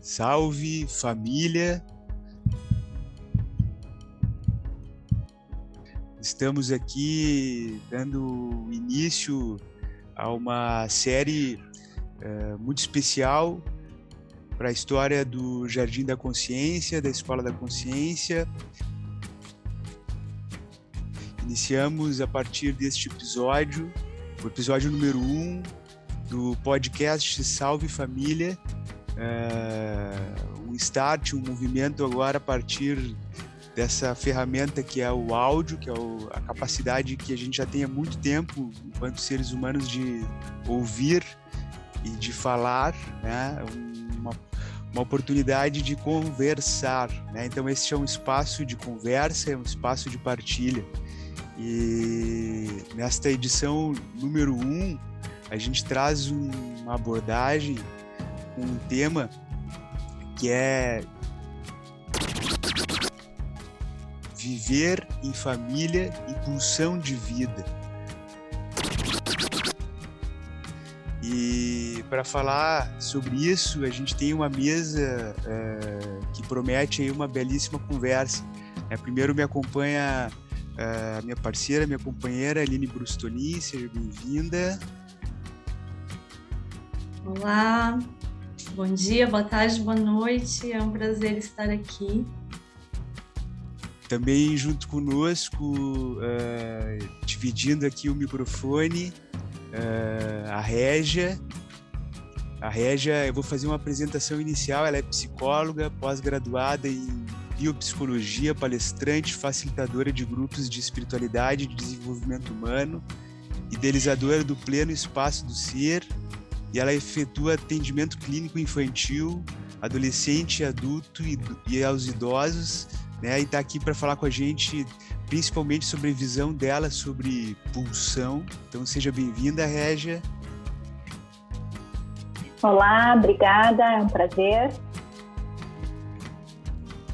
Salve família! Estamos aqui dando início a uma série uh, muito especial para a história do Jardim da Consciência, da Escola da Consciência. Iniciamos a partir deste episódio, o episódio número 1 um do podcast Salve Família, um start, um movimento agora a partir dessa ferramenta que é o áudio, que é o, a capacidade que a gente já tem há muito tempo, enquanto seres humanos, de ouvir e de falar, né? uma, uma oportunidade de conversar. Né? Então, esse é um espaço de conversa, é um espaço de partilha. E nesta edição número 1, um, a gente traz uma abordagem, um tema que é viver em família e pulsão de vida. E para falar sobre isso, a gente tem uma mesa uh, que promete aí uma belíssima conversa. É, primeiro me acompanha uh, a minha parceira, minha companheira Aline Brustolin, seja bem-vinda. Olá, bom dia, boa tarde, boa noite. É um prazer estar aqui. Também junto conosco, uh, dividindo aqui o microfone, uh, a Régia. A Régia, eu vou fazer uma apresentação inicial. Ela é psicóloga, pós-graduada em biopsicologia, palestrante, facilitadora de grupos de espiritualidade e de desenvolvimento humano, idealizadora do Pleno Espaço do Ser, e ela efetua atendimento clínico infantil, adolescente, adulto e, e aos idosos, né? E está aqui para falar com a gente principalmente sobre a visão dela sobre pulsão. Então seja bem-vinda, Régia. Olá, obrigada, é um prazer.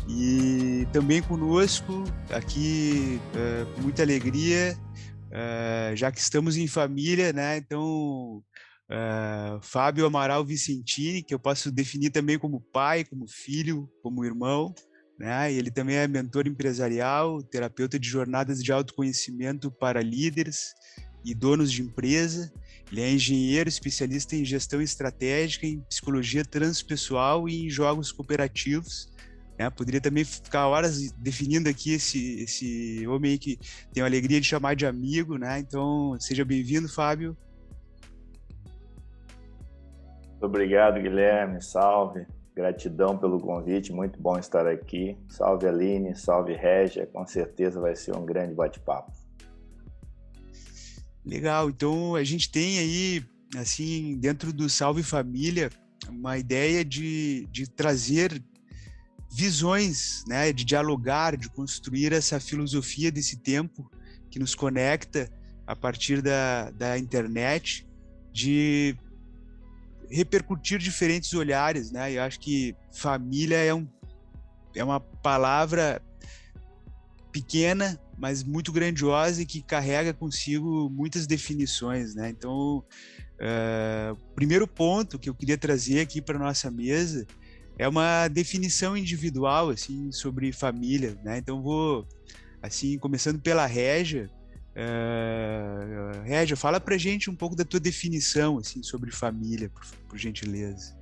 E também conosco, aqui uh, com muita alegria, uh, já que estamos em família, né? Então Uh, Fábio Amaral Vicentini, que eu posso definir também como pai, como filho, como irmão. Né? Ele também é mentor empresarial, terapeuta de jornadas de autoconhecimento para líderes e donos de empresa. Ele é engenheiro, especialista em gestão estratégica, em psicologia transpessoal e em jogos cooperativos. Né? Poderia também ficar horas definindo aqui esse, esse homem que tenho a alegria de chamar de amigo. Né? Então, seja bem-vindo, Fábio. Obrigado, Guilherme. Salve. Gratidão pelo convite, muito bom estar aqui. Salve Aline, salve Régia, com certeza vai ser um grande bate-papo. Legal, então a gente tem aí, assim, dentro do Salve Família, uma ideia de, de trazer visões, né, de dialogar, de construir essa filosofia desse tempo que nos conecta a partir da, da internet, de repercutir diferentes olhares, né? Eu acho que família é, um, é uma palavra pequena, mas muito grandiosa e que carrega consigo muitas definições, né? Então, uh, primeiro ponto que eu queria trazer aqui para nossa mesa é uma definição individual, assim, sobre família, né? Então, vou, assim, começando pela Régia, Uh, Régia, fala pra gente um pouco da tua definição assim, sobre família, por, por gentileza.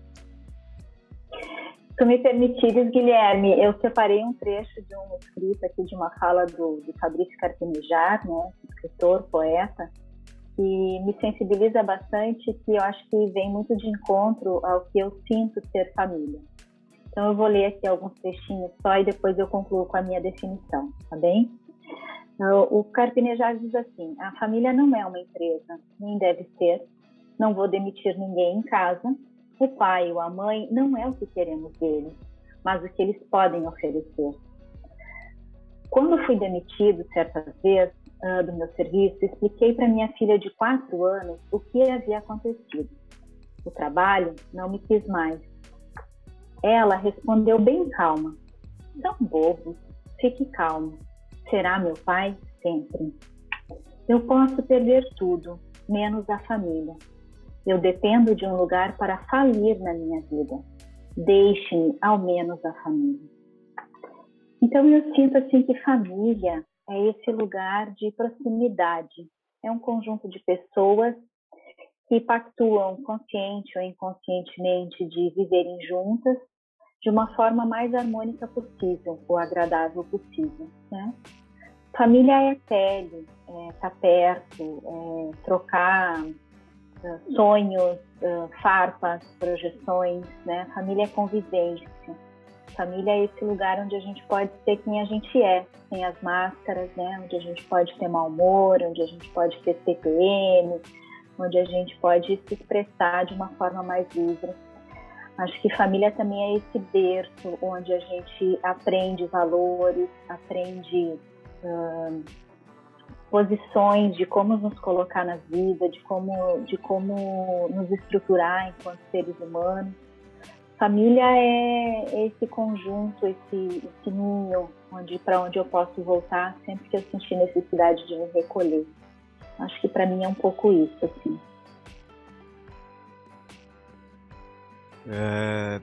Se me permitires, Guilherme, eu separei um trecho de um escrito aqui, de uma fala do, do Fabrício Carpinejar, né, escritor, poeta, que me sensibiliza bastante, que eu acho que vem muito de encontro ao que eu sinto ser família. Então eu vou ler aqui alguns trechinhos só e depois eu concluo com a minha definição, tá bem? O Carpinejar diz assim: a família não é uma empresa, nem deve ser. Não vou demitir ninguém em casa. O pai ou a mãe não é o que queremos deles, mas o que eles podem oferecer. Quando fui demitido certa vez uh, do meu serviço, expliquei para minha filha de quatro anos o que havia acontecido. O trabalho não me quis mais. Ela respondeu bem calma: São bobos, fique calmo será meu pai sempre. Eu posso perder tudo, menos a família. Eu dependo de um lugar para falir na minha vida. deixe-me ao menos a família. Então eu sinto assim que família é esse lugar de proximidade, é um conjunto de pessoas que pactuam consciente ou inconscientemente de viverem juntas de uma forma mais harmônica possível, ou agradável possível. Né? Família é pele, é tá perto, é trocar uh, sonhos, uh, farpas, projeções, né? Família é convivência. Família é esse lugar onde a gente pode ser quem a gente é, sem as máscaras, né? Onde a gente pode ter mau humor, onde a gente pode ter TPM, onde a gente pode se expressar de uma forma mais livre. Acho que família também é esse berço onde a gente aprende valores, aprende posições de como nos colocar na vida, de como, de como nos estruturar enquanto seres humanos. Família é esse conjunto, esse, esse ninho onde para onde eu posso voltar sempre que eu sentir necessidade de me recolher. Acho que para mim é um pouco isso, assim. É,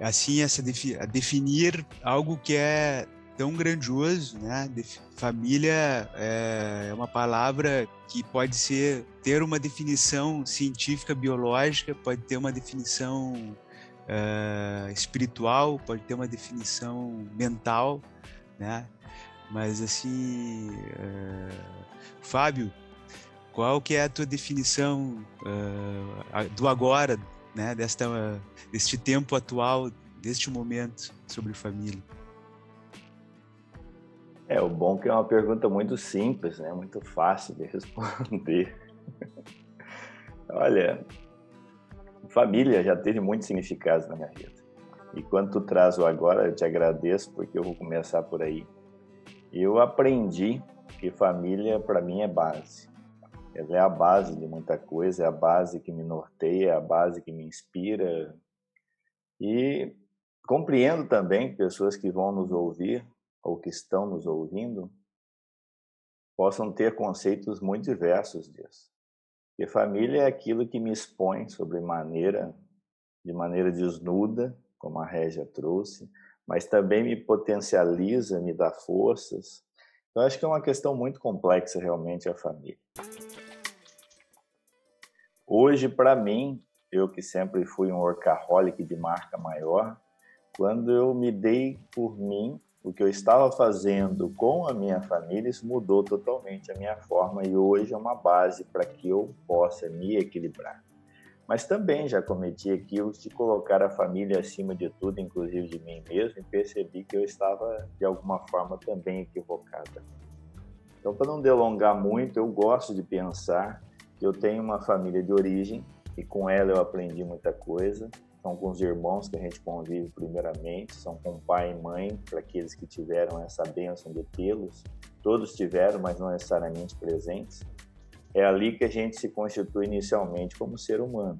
assim, essa defi definir algo que é tão grandioso, né? família é uma palavra que pode ser ter uma definição científica biológica, pode ter uma definição uh, espiritual, pode ter uma definição mental, né? Mas assim, uh, Fábio, qual que é a tua definição do agora, né, desta, deste tempo atual, deste momento sobre família? É, o bom é que é uma pergunta muito simples, né? Muito fácil de responder. Olha, família já teve muitos significados na minha vida. E quando tu traz o agora, eu te agradeço porque eu vou começar por aí. Eu aprendi que família para mim é base. Ela é a base de muita coisa, é a base que me norteia, é a base que me inspira. E compreendo também pessoas que vão nos ouvir ou que estão nos ouvindo possam ter conceitos muito diversos disso. Porque família é aquilo que me expõe sobre maneira, de maneira desnuda, como a Régia trouxe, mas também me potencializa, me dá forças. Então, acho que é uma questão muito complexa realmente a família. Hoje, para mim, eu que sempre fui um workaholic de marca maior, quando eu me dei por mim, o que eu estava fazendo com a minha família, isso mudou totalmente a minha forma e hoje é uma base para que eu possa me equilibrar. Mas também já cometi equívocos de colocar a família acima de tudo, inclusive de mim mesmo, e percebi que eu estava de alguma forma também equivocada. Então, para não delongar muito, eu gosto de pensar eu tenho uma família de origem e com ela eu aprendi muita coisa. São com os irmãos que a gente convive primeiramente, são com pai e mãe, para aqueles que tiveram essa bênção de tê-los. Todos tiveram, mas não necessariamente presentes. É ali que a gente se constitui inicialmente como ser humano.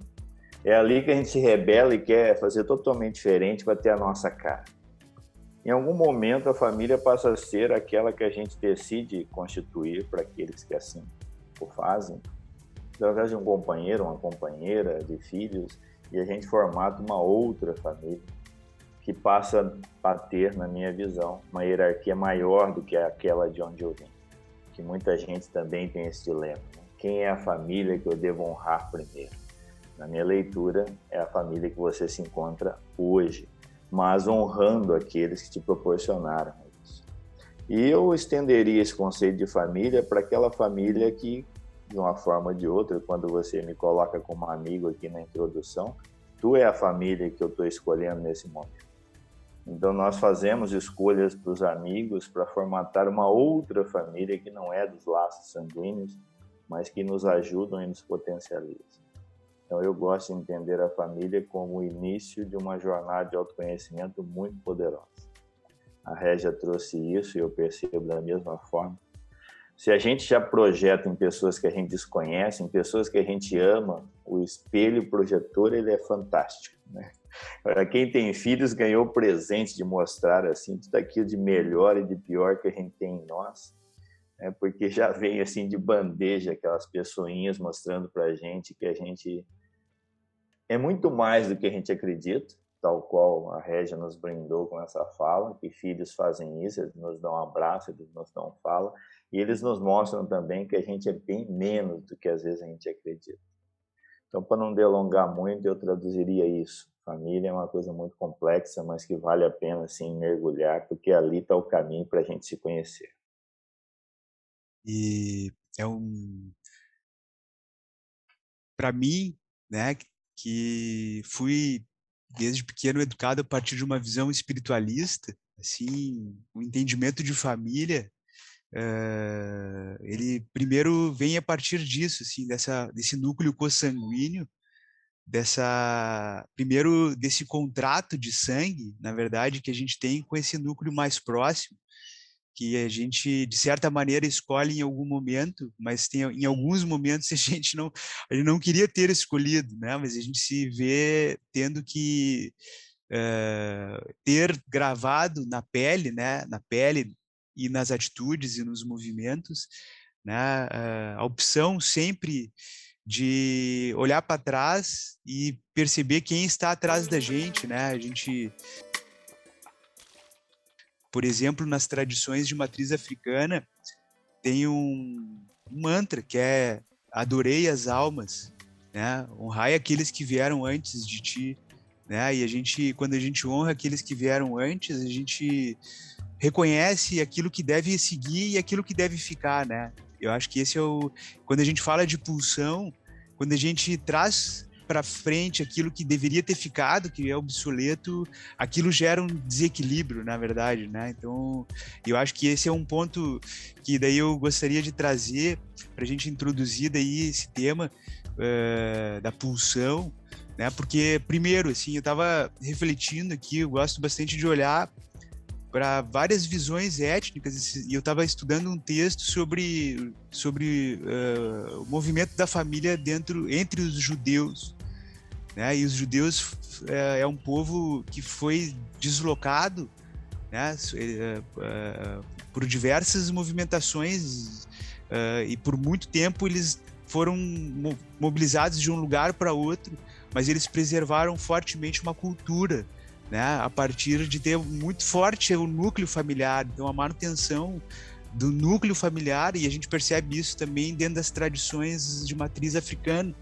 É ali que a gente se rebela e quer fazer totalmente diferente para ter a nossa cara. Em algum momento a família passa a ser aquela que a gente decide constituir para aqueles que assim o fazem através de um companheiro, uma companheira, de filhos, e a gente formata uma outra família que passa a ter, na minha visão, uma hierarquia maior do que aquela de onde eu vim. Que muita gente também tem esse dilema. Né? Quem é a família que eu devo honrar primeiro? Na minha leitura, é a família que você se encontra hoje, mas honrando aqueles que te proporcionaram isso. E eu estenderia esse conceito de família para aquela família que de uma forma ou de outra, quando você me coloca como amigo aqui na introdução, tu é a família que eu estou escolhendo nesse momento. Então nós fazemos escolhas para os amigos para formatar uma outra família que não é dos laços sanguíneos, mas que nos ajudam e nos potencializam. Então eu gosto de entender a família como o início de uma jornada de autoconhecimento muito poderosa. A Régia trouxe isso e eu percebo da mesma forma. Se a gente já projeta em pessoas que a gente desconhece, em pessoas que a gente ama, o espelho projetor ele é fantástico. Né? Para quem tem filhos, ganhou presente de mostrar assim tudo aquilo de melhor e de pior que a gente tem em nós, né? porque já vem assim de bandeja aquelas pessoinhas mostrando para a gente que a gente é muito mais do que a gente acredita. tal qual a Régia nos brindou com essa fala, que filhos fazem isso, eles nos dão um abraço, eles nos dão fala, e eles nos mostram também que a gente é bem menos do que às vezes a gente acredita. Então, para não delongar muito, eu traduziria isso. Família é uma coisa muito complexa, mas que vale a pena sim mergulhar, porque ali está o caminho para a gente se conhecer. E é um. Para mim, né, que fui desde pequeno educado a partir de uma visão espiritualista, assim, um entendimento de família, uh, ele primeiro vem a partir disso, assim, dessa desse núcleo consanguíneo, dessa primeiro desse contrato de sangue, na verdade, que a gente tem com esse núcleo mais próximo, que a gente de certa maneira escolhe em algum momento, mas tem em alguns momentos a gente não a gente não queria ter escolhido, né? Mas a gente se vê tendo que uh, ter gravado na pele, né? Na pele e nas atitudes e nos movimentos, né? Uh, a opção sempre de olhar para trás e perceber quem está atrás da gente, né? A gente por exemplo, nas tradições de matriz africana, tem um, um mantra que é adorei as almas, né? Honrai aqueles que vieram antes de ti, né? E a gente, quando a gente honra aqueles que vieram antes, a gente reconhece aquilo que deve seguir e aquilo que deve ficar, né? Eu acho que esse é o quando a gente fala de pulsão, quando a gente traz para frente aquilo que deveria ter ficado, que é obsoleto, aquilo gera um desequilíbrio, na verdade, né? Então, eu acho que esse é um ponto que daí eu gostaria de trazer para a gente introduzir daí esse tema uh, da pulsão, né? Porque primeiro, assim, eu estava refletindo aqui, eu gosto bastante de olhar para várias visões étnicas e eu estava estudando um texto sobre sobre uh, o movimento da família dentro entre os judeus né? E os judeus é, é um povo que foi deslocado né? É, por diversas movimentações uh, e por muito tempo eles foram mobilizados de um lugar para outro, mas eles preservaram fortemente uma cultura né, a partir de ter muito forte o núcleo familiar, então a manutenção do núcleo familiar, e a gente percebe isso também dentro das tradições de matriz africana,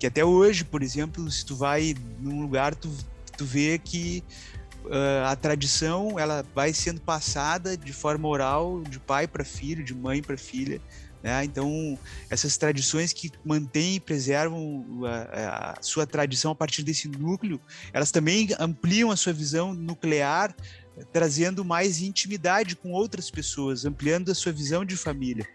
que até hoje, por exemplo, se tu vai num lugar, tu, tu vê que uh, a tradição ela vai sendo passada de forma oral, de pai para filho, de mãe para filha, né? Então, essas tradições que mantêm e preservam a, a, sua tradição a partir desse núcleo, elas também ampliam a sua visão nuclear, trazendo mais intimidade com outras pessoas, ampliando a sua visão de família.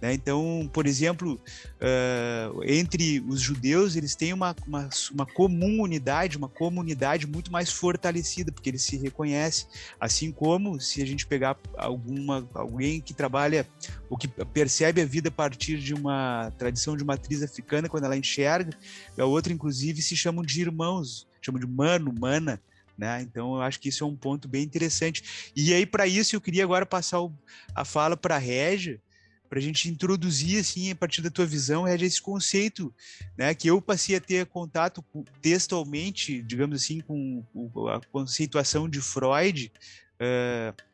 Né? Então, por exemplo, uh, entre os judeus, eles têm uma, uma, uma comunidade, uma comunidade muito mais fortalecida, porque eles se reconhecem. Assim como se a gente pegar alguma, alguém que trabalha ou que percebe a vida a partir de uma tradição de matriz africana, quando ela enxerga, a outra, inclusive, se chamam de irmãos, chamam de mano, mana. Né? Então, eu acho que isso é um ponto bem interessante. E aí, para isso, eu queria agora passar o, a fala para a Régia, para a gente introduzir assim a partir da tua visão é esse conceito, né, que eu passei a ter contato textualmente, digamos assim, com a conceituação de Freud uh,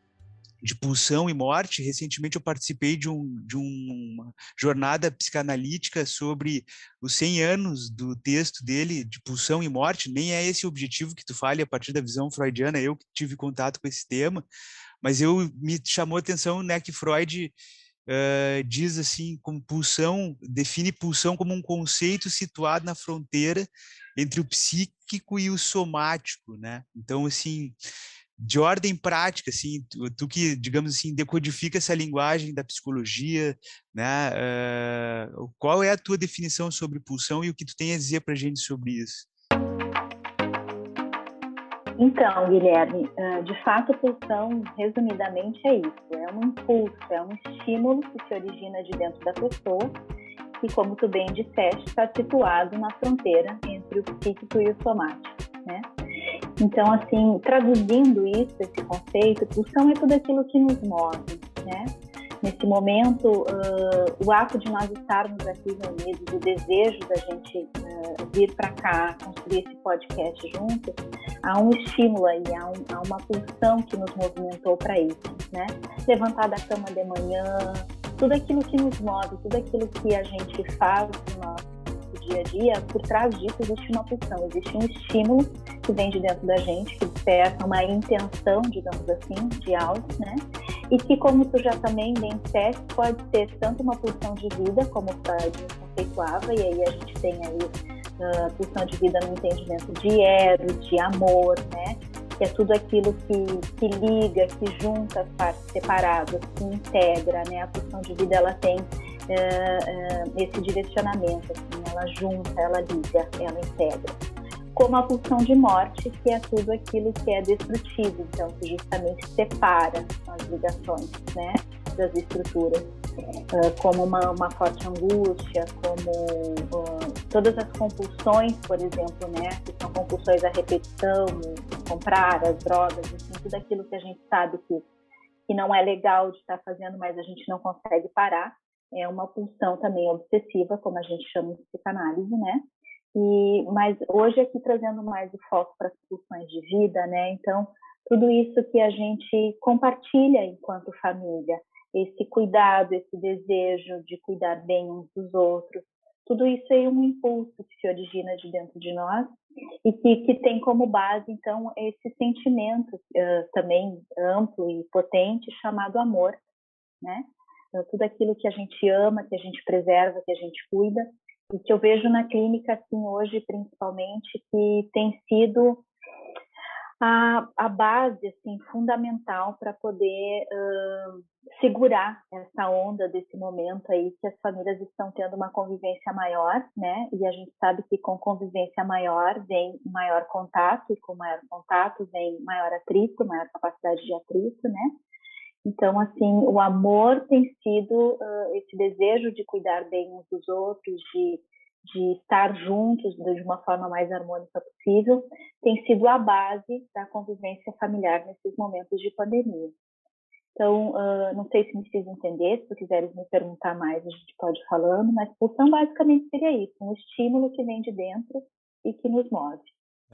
de pulsão e morte. Recentemente eu participei de, um, de uma jornada psicanalítica sobre os 100 anos do texto dele de pulsão e morte. Nem é esse o objetivo que tu fale a partir da visão freudiana. Eu que tive contato com esse tema, mas eu me chamou a atenção, né, que Freud uh, diz assim, como pulsão, define pulsão como um conceito situado na fronteira entre o psíquico e o somático, né? Então, assim, de ordem prática, assim, tu, tu, que, digamos assim, decodifica essa linguagem da psicologia, né? Uh, qual é a tua definição sobre pulsão e o que tu tem a dizer para a gente sobre isso? Então, Guilherme, ah, de fato, a pulsão, resumidamente, é isso: é um impulso, é um estímulo que se origina de dentro da pessoa e, como tu bem disseste, está situado na fronteira entre o psíquico e o somático, né? Então, assim, traduzindo isso, esse conceito, pulsão é tudo aquilo que nos move, né? Nesse momento, uh, o ato de nós estarmos aqui reunidos, o desejo da gente uh, vir para cá, construir esse podcast juntos, há um estímulo aí, há, um, há uma pulsão que nos movimentou para isso, né? Levantar da cama de manhã, tudo aquilo que nos move, tudo aquilo que a gente faz no nosso dia a dia, por trás disso existe uma pulsão, existe um estímulo que vem de dentro da gente, que desperta uma intenção, digamos assim, de algo, né? E que, como tu já também bem disseste, pode ser tanto uma pulsão de vida, como o Freud conceituava, e aí a gente tem aí uh, pulsão de vida no entendimento de ero, de amor, né? Que é tudo aquilo que, que liga, que junta as partes separadas, que integra, né? A pulsão de vida, ela tem uh, uh, esse direcionamento, assim, ela junta, ela liga, ela integra. Como a pulsão de morte, que é tudo aquilo que é destrutivo, então, que justamente separa as ligações, né, das estruturas. Uh, como uma, uma, forte angústia, como uh, todas as compulsões, por exemplo, né, que são compulsões à repetição, comprar as drogas, assim, tudo aquilo que a gente sabe que, que não é legal de estar fazendo, mas a gente não consegue parar, é uma pulsão também obsessiva, como a gente chama em psicanálise, né? E, mas hoje aqui trazendo mais o foco para as pulsões de vida, né? Então, tudo isso que a gente compartilha enquanto família, esse cuidado, esse desejo de cuidar bem uns dos outros, tudo isso é um impulso que se origina de dentro de nós e que, que tem como base, então, esse sentimento uh, também amplo e potente chamado amor, né? Então, tudo aquilo que a gente ama, que a gente preserva, que a gente cuida, e que eu vejo na clínica, assim, hoje, principalmente, que tem sido a, a base, assim, fundamental para poder uh, segurar essa onda desse momento aí que as famílias estão tendo uma convivência maior, né? E a gente sabe que com convivência maior vem maior contato, e com maior contato vem maior atrito, maior capacidade de atrito, né? Então, assim, o amor tem sido uh, esse desejo de cuidar bem uns dos outros, de, de estar juntos de uma forma mais harmônica possível, tem sido a base da convivência familiar nesses momentos de pandemia. Então, uh, não sei se me fiz entender, se tu quiseres me perguntar mais, a gente pode ir falando, mas expulsão basicamente seria isso, um estímulo que vem de dentro e que nos move.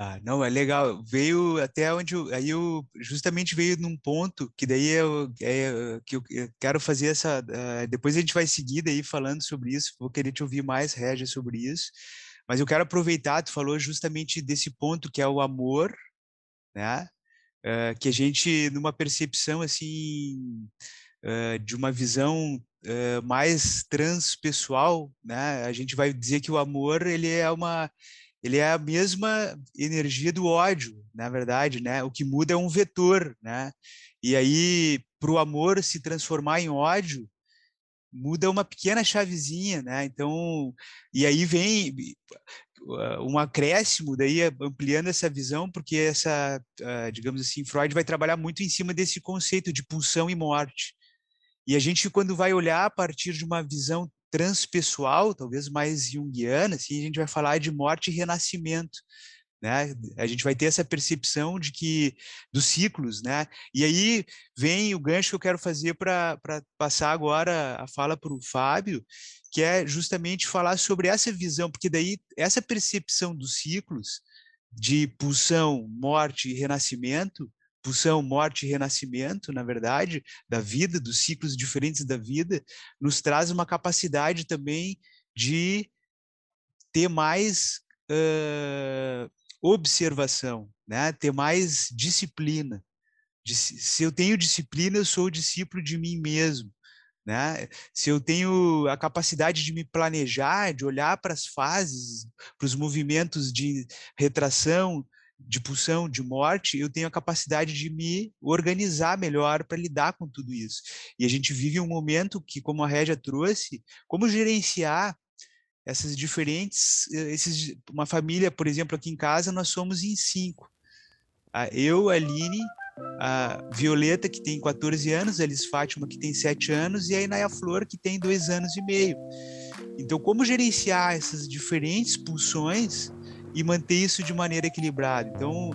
Ah, não, é legal. Veio até onde eu, aí eu justamente veio num ponto que daí eu, é, que eu quero fazer essa. Uh, depois a gente vai seguir daí falando sobre isso. Vou querer te ouvir mais, Régia, sobre isso. Mas eu quero aproveitar, tu falou justamente desse ponto que é o amor, né? Uh, que a gente, numa percepção assim, uh, de uma visão mais transpessoal, né? A gente vai dizer que o amor ele é uma ele é a mesma energia do ódio, na verdade, né? O que muda é um vetor, né? E aí, para o amor se transformar em ódio, muda uma pequena chavezinha, né? Então, e aí vem um acréscimo daí ampliando essa visão, porque essa, digamos assim, Freud vai trabalhar muito em cima desse conceito de pulsão e morte. E a gente, quando vai olhar a partir de uma visão transpessoal, talvez mais junguiana, assim, a gente vai falar de morte e renascimento. Né? A gente vai ter essa percepção de que dos ciclos, né? E aí vem o gancho que eu quero fazer para passar agora a fala para o Fábio, que é justamente falar sobre essa visão, porque daí essa percepção dos ciclos de pulsão, morte e renascimento pulsão, morte e renascimento, na verdade, da vida, dos ciclos diferentes da vida, nos traz uma capacidade também de ter mais uh, observação, né? ter mais disciplina. Se eu tenho disciplina, eu sou discípulo de mim mesmo. Né? Se eu tenho a capacidade de me planejar, de olhar para as fases, para os movimentos de retração, de pulsão, de morte, eu tenho a capacidade de me organizar melhor para lidar com tudo isso. E a gente vive um momento que, como a Régia trouxe, como gerenciar essas diferentes, eh, esses, uma família, por exemplo, aqui em casa, nós somos em cinco. Eu, a Aline, a Violeta, que tem 14 anos, a Elis Fátima, que tem 7 anos, e a Inaya Flor, que tem 2 anos e meio. Então, como gerenciar essas diferentes pulsões e manter isso de maneira equilibrada. Então,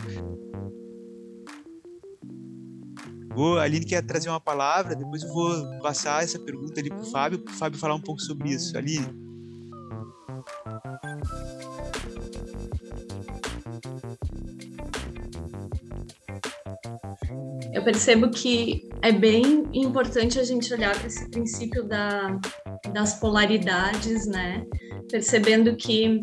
Vou, a Aline quer trazer uma palavra, depois eu vou passar essa pergunta ali para o Fábio, para o Fábio falar um pouco sobre isso. Aline. Eu percebo que é bem importante a gente olhar para esse princípio da, das polaridades, né? Percebendo que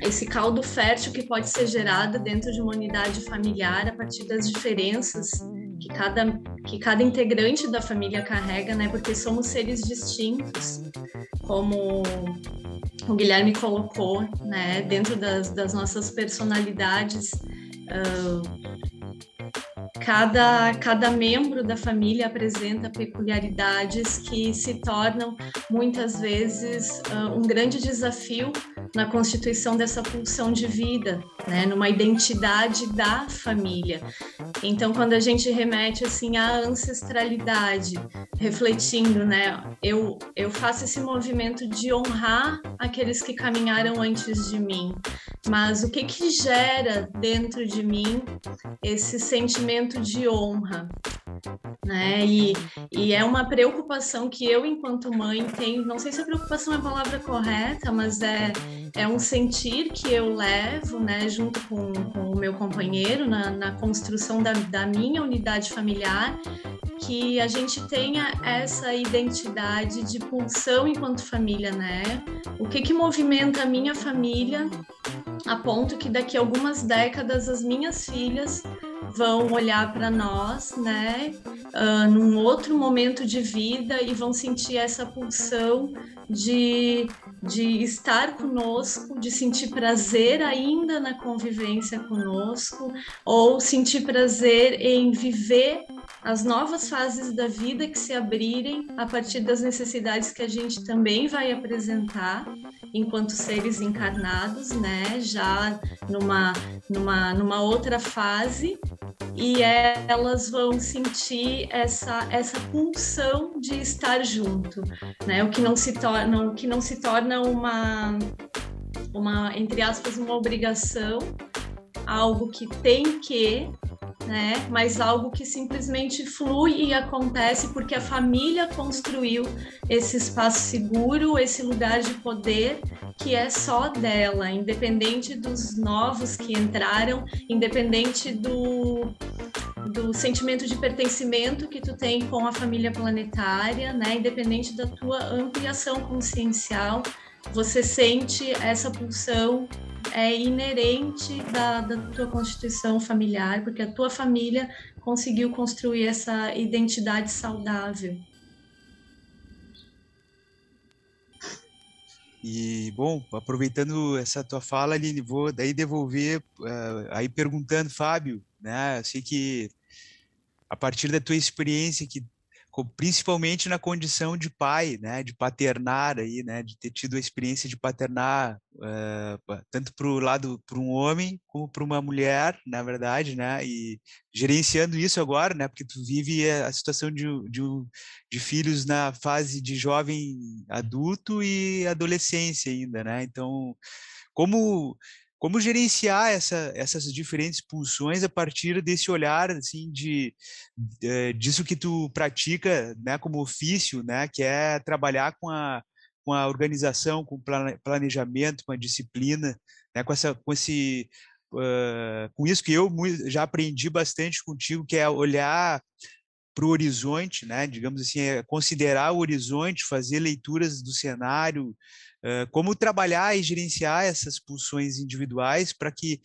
esse caldo fértil que pode ser gerado dentro de uma unidade familiar a partir das diferenças que cada, que cada integrante da família carrega, né? Porque somos seres distintos, como o Guilherme colocou, né? Dentro das, das nossas personalidades. Uh, Cada, cada membro da família apresenta peculiaridades que se tornam muitas vezes uh, um grande desafio na constituição dessa pulsão de vida, né, numa identidade da família. Então, quando a gente remete assim à ancestralidade, refletindo, né, eu eu faço esse movimento de honrar aqueles que caminharam antes de mim, mas o que que gera dentro de mim esse sentimento de honra? Né? E, e é uma preocupação que eu, enquanto mãe, tenho. Não sei se a preocupação é a palavra correta, mas é, é um sentir que eu levo, né, junto com, com o meu companheiro, na, na construção da, da minha unidade familiar, que a gente tenha essa identidade de pulsão enquanto família, né? O que que movimenta a minha família a ponto que daqui a algumas décadas as minhas filhas vão olhar para nós, né, uh, num outro momento de vida e vão sentir essa pulsão de, de estar conosco, de sentir prazer ainda na convivência conosco, ou sentir prazer em viver as novas fases da vida que se abrirem a partir das necessidades que a gente também vai apresentar enquanto seres encarnados, né? Já numa, numa, numa outra fase e elas vão sentir essa, essa pulsão de estar junto, né? O que não se torna, o que não se torna uma, uma entre aspas, uma obrigação, algo que tem que né? Mas algo que simplesmente flui e acontece porque a família construiu esse espaço seguro, esse lugar de poder que é só dela, independente dos novos que entraram, independente do do sentimento de pertencimento que tu tem com a família planetária, né? Independente da tua ampliação consciencial, você sente essa pulsão é inerente da, da tua constituição familiar, porque a tua família conseguiu construir essa identidade saudável. E, bom, aproveitando essa tua fala, Aline, vou daí devolver, uh, aí perguntando, Fábio, né, eu sei que a partir da tua experiência que principalmente na condição de pai, né, de paternar aí, né, de ter tido a experiência de paternar uh, tanto para o lado para um homem como para uma mulher, na verdade, né, e gerenciando isso agora, né, porque tu vive a situação de, de, de filhos na fase de jovem adulto e adolescência ainda, né, então como como gerenciar essa, essas diferentes pulsões a partir desse olhar assim de, de eh, disso que tu pratica né como ofício né que é trabalhar com a com a organização com o planejamento com a disciplina né com essa com esse uh, com isso que eu já aprendi bastante contigo que é olhar para o horizonte, né? digamos assim, é considerar o horizonte, fazer leituras do cenário, como trabalhar e gerenciar essas pulsões individuais para que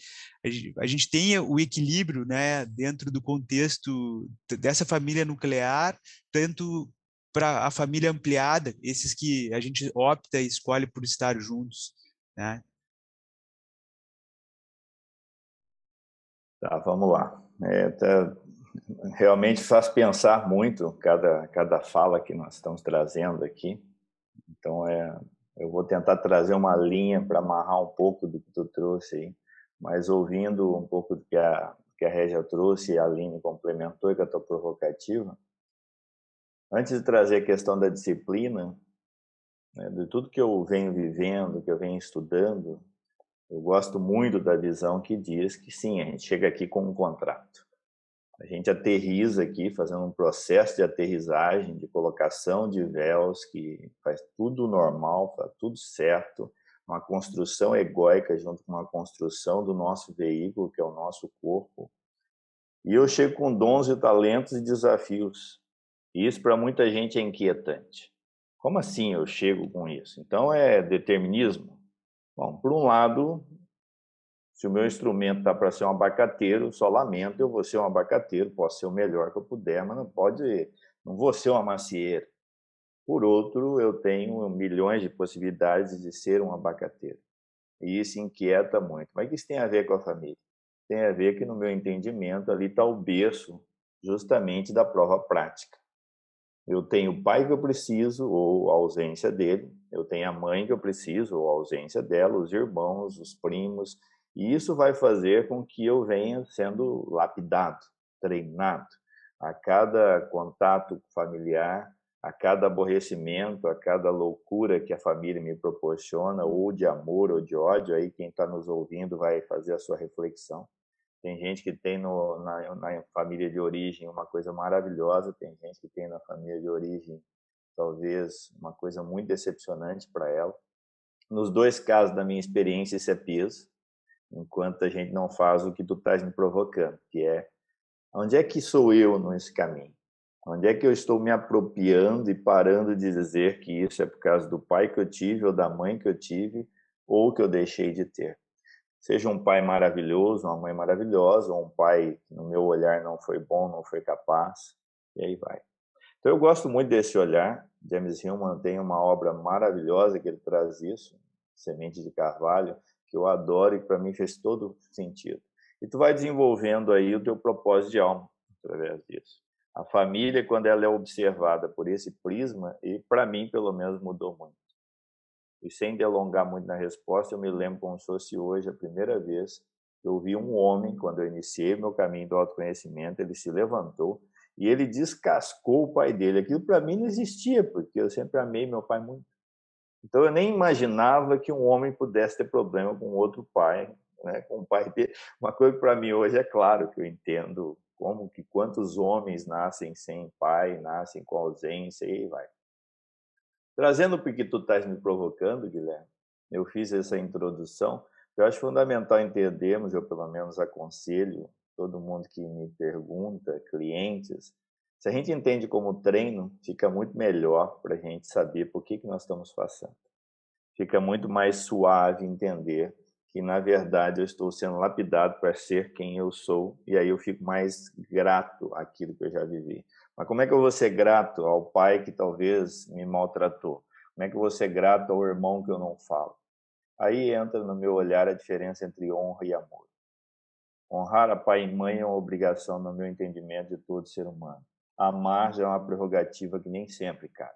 a gente tenha o equilíbrio né, dentro do contexto dessa família nuclear, tanto para a família ampliada, esses que a gente opta e escolhe por estar juntos. Né? Tá, vamos lá. É, tá, realmente faz pensar muito cada, cada fala que nós estamos trazendo aqui. Então, é, eu vou tentar trazer uma linha para amarrar um pouco do que tu trouxe aí, mas ouvindo um pouco do que a, que a Regia trouxe e a Aline complementou com a tua provocativa, antes de trazer a questão da disciplina, né, de tudo que eu venho vivendo, que eu venho estudando, eu gosto muito da visão que diz que sim, a gente chega aqui com um contrato. A gente aterriza aqui, fazendo um processo de aterrissagem, de colocação de véus, que faz tudo normal, faz tudo certo, uma construção egóica junto com uma construção do nosso veículo, que é o nosso corpo. E eu chego com dons e talentos e desafios. E isso para muita gente é inquietante. Como assim eu chego com isso? Então é determinismo? Bom, por um lado, se o meu instrumento está para ser um abacateiro, só lamento, eu vou ser um abacateiro, posso ser o melhor que eu puder, mas não pode, não vou ser uma macieira. Por outro, eu tenho milhões de possibilidades de ser um abacateiro. E isso inquieta muito. Mas que isso tem a ver com a família? Tem a ver que, no meu entendimento, ali está o berço justamente da prova prática. Eu tenho o pai que eu preciso, ou a ausência dele. Eu tenho a mãe que eu preciso, ou a ausência dela, os irmãos, os primos. E isso vai fazer com que eu venha sendo lapidado, treinado. A cada contato familiar, a cada aborrecimento, a cada loucura que a família me proporciona, ou de amor ou de ódio, aí quem está nos ouvindo vai fazer a sua reflexão. Tem gente que tem no, na, na, família de origem uma coisa maravilhosa, tem gente que tem na família de origem talvez uma coisa muito decepcionante para ela. Nos dois casos da minha experiência, isso é peso, enquanto a gente não faz o que tu estás me provocando, que é onde é que sou eu nesse caminho? Onde é que eu estou me apropriando e parando de dizer que isso é por causa do pai que eu tive ou da mãe que eu tive ou que eu deixei de ter? Seja um pai maravilhoso, uma mãe maravilhosa, ou um pai que no meu olhar não foi bom, não foi capaz, e aí vai. Então eu gosto muito desse olhar. James Hillman tem uma obra maravilhosa que ele traz isso, Semente de Carvalho, que eu adoro e para mim fez todo sentido. E tu vai desenvolvendo aí o teu propósito de alma através disso. A família, quando ela é observada por esse prisma, e para mim, pelo menos, mudou muito. E sem delongar muito na resposta, eu me lembro como se fosse hoje a primeira vez que eu vi um homem, quando eu iniciei meu caminho do autoconhecimento, ele se levantou e ele descascou o pai dele. Aquilo para mim não existia, porque eu sempre amei meu pai muito. Então eu nem imaginava que um homem pudesse ter problema com outro pai, né, com o pai dele. Uma coisa para mim hoje é claro que eu entendo como que quantos homens nascem sem pai, nascem com ausência e vai. Trazendo o que tu estás me provocando, Guilherme, eu fiz essa introdução, eu acho fundamental entendermos, eu pelo menos aconselho todo mundo que me pergunta, clientes, se a gente entende como treino, fica muito melhor para a gente saber por que, que nós estamos passando. Fica muito mais suave entender que na verdade eu estou sendo lapidado para ser quem eu sou e aí eu fico mais grato àquilo que eu já vivi. Mas como é que eu vou ser grato ao pai que talvez me maltratou? Como é que eu vou ser grato ao irmão que eu não falo? Aí entra no meu olhar a diferença entre honra e amor. Honrar a pai e mãe é uma obrigação no meu entendimento de todo ser humano. Amar já é uma prerrogativa que nem sempre cabe.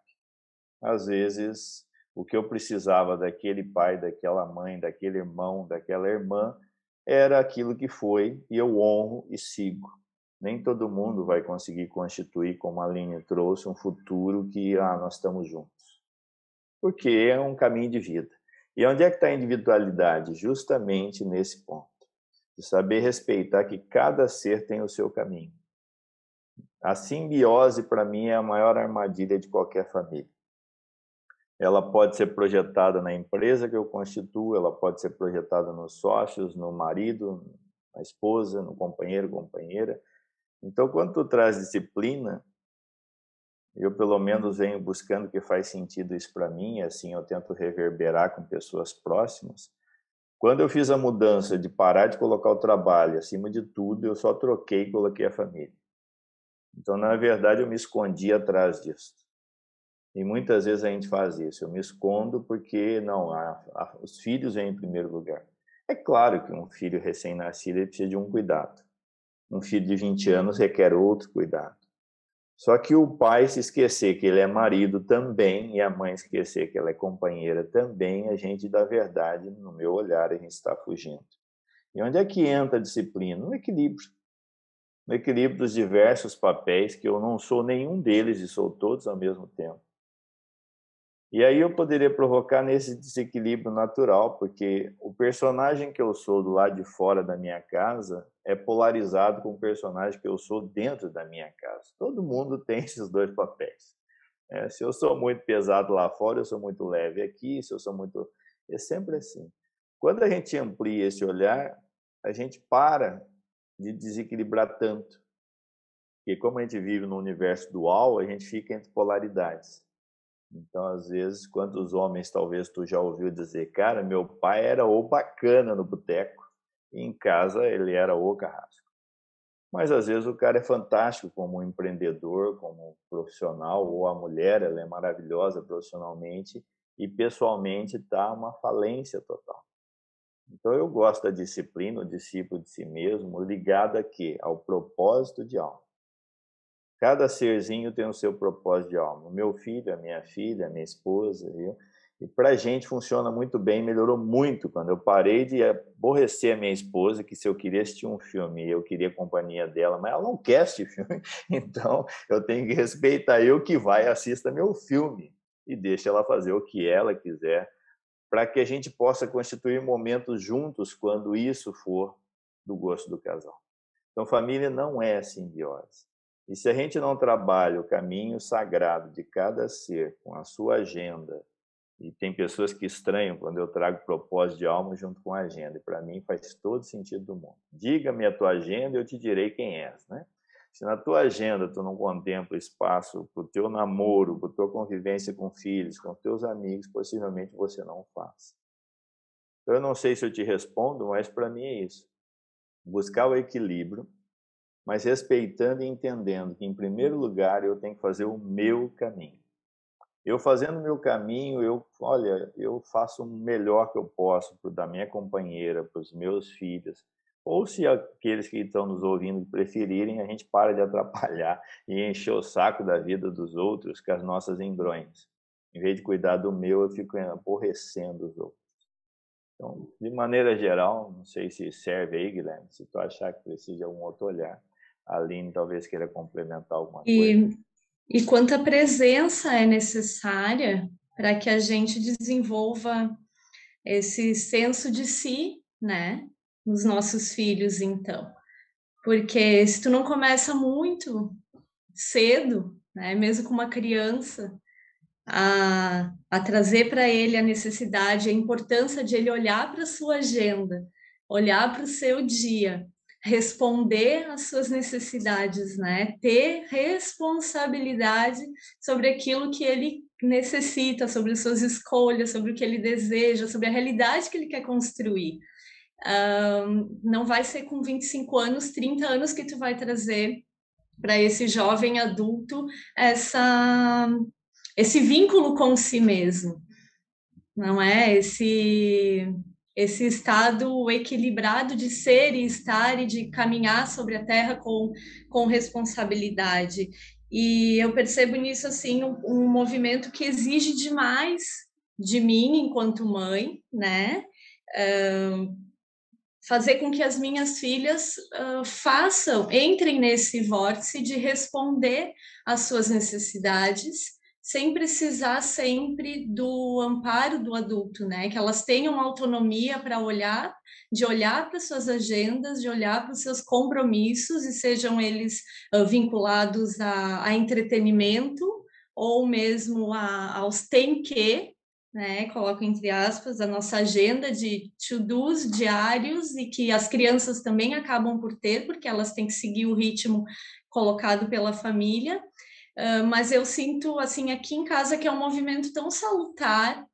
Às vezes, o que eu precisava daquele pai, daquela mãe, daquele irmão, daquela irmã, era aquilo que foi e eu honro e sigo. Nem todo mundo vai conseguir constituir, como a Aline trouxe, um futuro que ah, nós estamos juntos. Porque é um caminho de vida. E onde é que está a individualidade? Justamente nesse ponto. De saber respeitar que cada ser tem o seu caminho. A simbiose, para mim, é a maior armadilha de qualquer família ela pode ser projetada na empresa que eu constituo, ela pode ser projetada nos sócios, no marido, na esposa, no companheiro, companheira. Então, quando tu traz disciplina, eu pelo menos venho buscando que faz sentido isso para mim, assim eu tento reverberar com pessoas próximas. Quando eu fiz a mudança de parar de colocar o trabalho acima de tudo, eu só troquei e coloquei a família. Então, na verdade, eu me escondi atrás disso. E muitas vezes a gente faz isso. Eu me escondo porque, não, a, a, os filhos vêm em primeiro lugar. É claro que um filho recém-nascido precisa de um cuidado. Um filho de 20 anos requer outro cuidado. Só que o pai se esquecer que ele é marido também e a mãe esquecer que ela é companheira também, a gente, da verdade, no meu olhar, a gente está fugindo. E onde é que entra a disciplina? No equilíbrio. No equilíbrio dos diversos papéis, que eu não sou nenhum deles e sou todos ao mesmo tempo. E aí eu poderia provocar nesse desequilíbrio natural, porque o personagem que eu sou do lado de fora da minha casa é polarizado com o personagem que eu sou dentro da minha casa. Todo mundo tem esses dois papéis. É, se eu sou muito pesado lá fora, eu sou muito leve aqui. Se eu sou muito, é sempre assim. Quando a gente amplia esse olhar, a gente para de desequilibrar tanto. Porque como a gente vive no universo dual, a gente fica entre polaridades. Então, às vezes, quantos homens talvez tu já ouviu dizer, cara, meu pai era o bacana no boteco, e em casa ele era o carrasco. Mas às vezes o cara é fantástico como empreendedor, como profissional, ou a mulher, ela é maravilhosa profissionalmente e pessoalmente está uma falência total. Então eu gosto da disciplina, o discípulo de si mesmo, ligado aqui ao propósito de alma. Cada serzinho tem o seu propósito de alma. O meu filho, a minha filha, a minha esposa, eu. E para a gente funciona muito bem, melhorou muito quando eu parei de aborrecer a minha esposa, que se eu queria assistir um filme, eu queria a companhia dela, mas ela não quer assistir filme, então eu tenho que respeitar eu que vai assista meu filme e deixa ela fazer o que ela quiser, para que a gente possa constituir momentos juntos quando isso for do gosto do casal. Então, família não é simbiose. E se a gente não trabalha o caminho sagrado de cada ser com a sua agenda, e tem pessoas que estranham quando eu trago propósito de alma junto com a agenda, e para mim faz todo sentido do mundo. Diga-me a tua agenda eu te direi quem és, né? Se na tua agenda tu não contempla espaço para o teu namoro, para a tua convivência com filhos, com teus amigos, possivelmente você não faz. Então, eu não sei se eu te respondo, mas para mim é isso. Buscar o equilíbrio mas respeitando e entendendo que, em primeiro lugar, eu tenho que fazer o meu caminho. Eu fazendo o meu caminho, eu, olha, eu faço o melhor que eu posso para da minha companheira, para os meus filhos, ou se aqueles que estão nos ouvindo preferirem, a gente para de atrapalhar e encher o saco da vida dos outros com as nossas embrões. Em vez de cuidar do meu, eu fico aborrecendo os outros. Então, de maneira geral, não sei se serve aí, Guilherme, se tu achar que precisa de algum outro olhar, a Aline talvez queira complementar alguma e, coisa. E quanta presença é necessária para que a gente desenvolva esse senso de si, né, nos nossos filhos, então. Porque se tu não começa muito cedo, né, mesmo com uma criança, a, a trazer para ele a necessidade, a importância de ele olhar para a sua agenda, olhar para o seu dia responder às suas necessidades, né? Ter responsabilidade sobre aquilo que ele necessita, sobre as suas escolhas, sobre o que ele deseja, sobre a realidade que ele quer construir. Não vai ser com 25 anos, 30 anos que tu vai trazer para esse jovem adulto essa esse vínculo com si mesmo. Não é esse esse estado equilibrado de ser e estar e de caminhar sobre a terra com, com responsabilidade. E eu percebo nisso assim um, um movimento que exige demais de mim enquanto mãe, né? Fazer com que as minhas filhas uh, façam, entrem nesse vórtice de responder às suas necessidades sem precisar sempre do amparo do adulto, né? Que elas tenham autonomia para olhar, de olhar para suas agendas, de olhar para os seus compromissos e sejam eles uh, vinculados a, a, entretenimento ou mesmo a, aos tem que, né? Coloco entre aspas a nossa agenda de to-dos diários e que as crianças também acabam por ter, porque elas têm que seguir o ritmo colocado pela família Uh, mas eu sinto, assim, aqui em casa que é um movimento tão salutar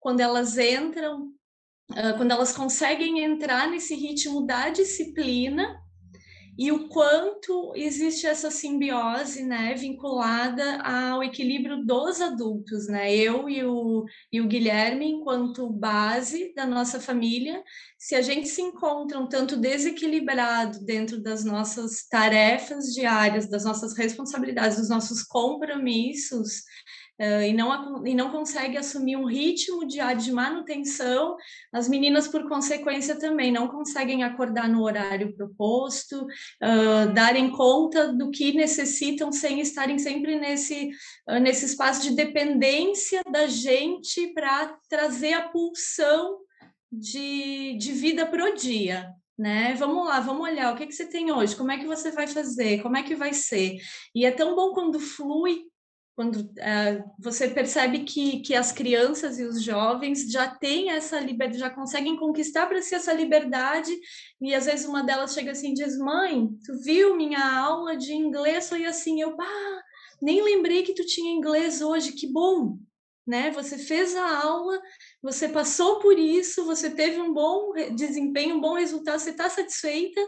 quando elas entram, uh, quando elas conseguem entrar nesse ritmo da disciplina e o quanto existe essa simbiose, né, vinculada ao equilíbrio dos adultos, né, eu e o, e o Guilherme, enquanto base da nossa família, se a gente se encontra um tanto desequilibrado dentro das nossas tarefas diárias, das nossas responsabilidades, dos nossos compromissos, uh, e, não, e não consegue assumir um ritmo diário de manutenção, as meninas, por consequência, também não conseguem acordar no horário proposto, uh, darem conta do que necessitam sem estarem sempre nesse, uh, nesse espaço de dependência da gente para trazer a pulsão de, de vida para o dia né? Vamos lá, vamos olhar o que, que você tem hoje, como é que você vai fazer, como é que vai ser. E é tão bom quando flui, quando uh, você percebe que, que as crianças e os jovens já têm essa liberdade, já conseguem conquistar para si essa liberdade, e às vezes uma delas chega assim e diz, mãe, tu viu minha aula de inglês? Foi assim, eu, bah, nem lembrei que tu tinha inglês hoje, que bom, né? Você fez a aula, você passou por isso, você teve um bom desempenho, um bom resultado, você está satisfeita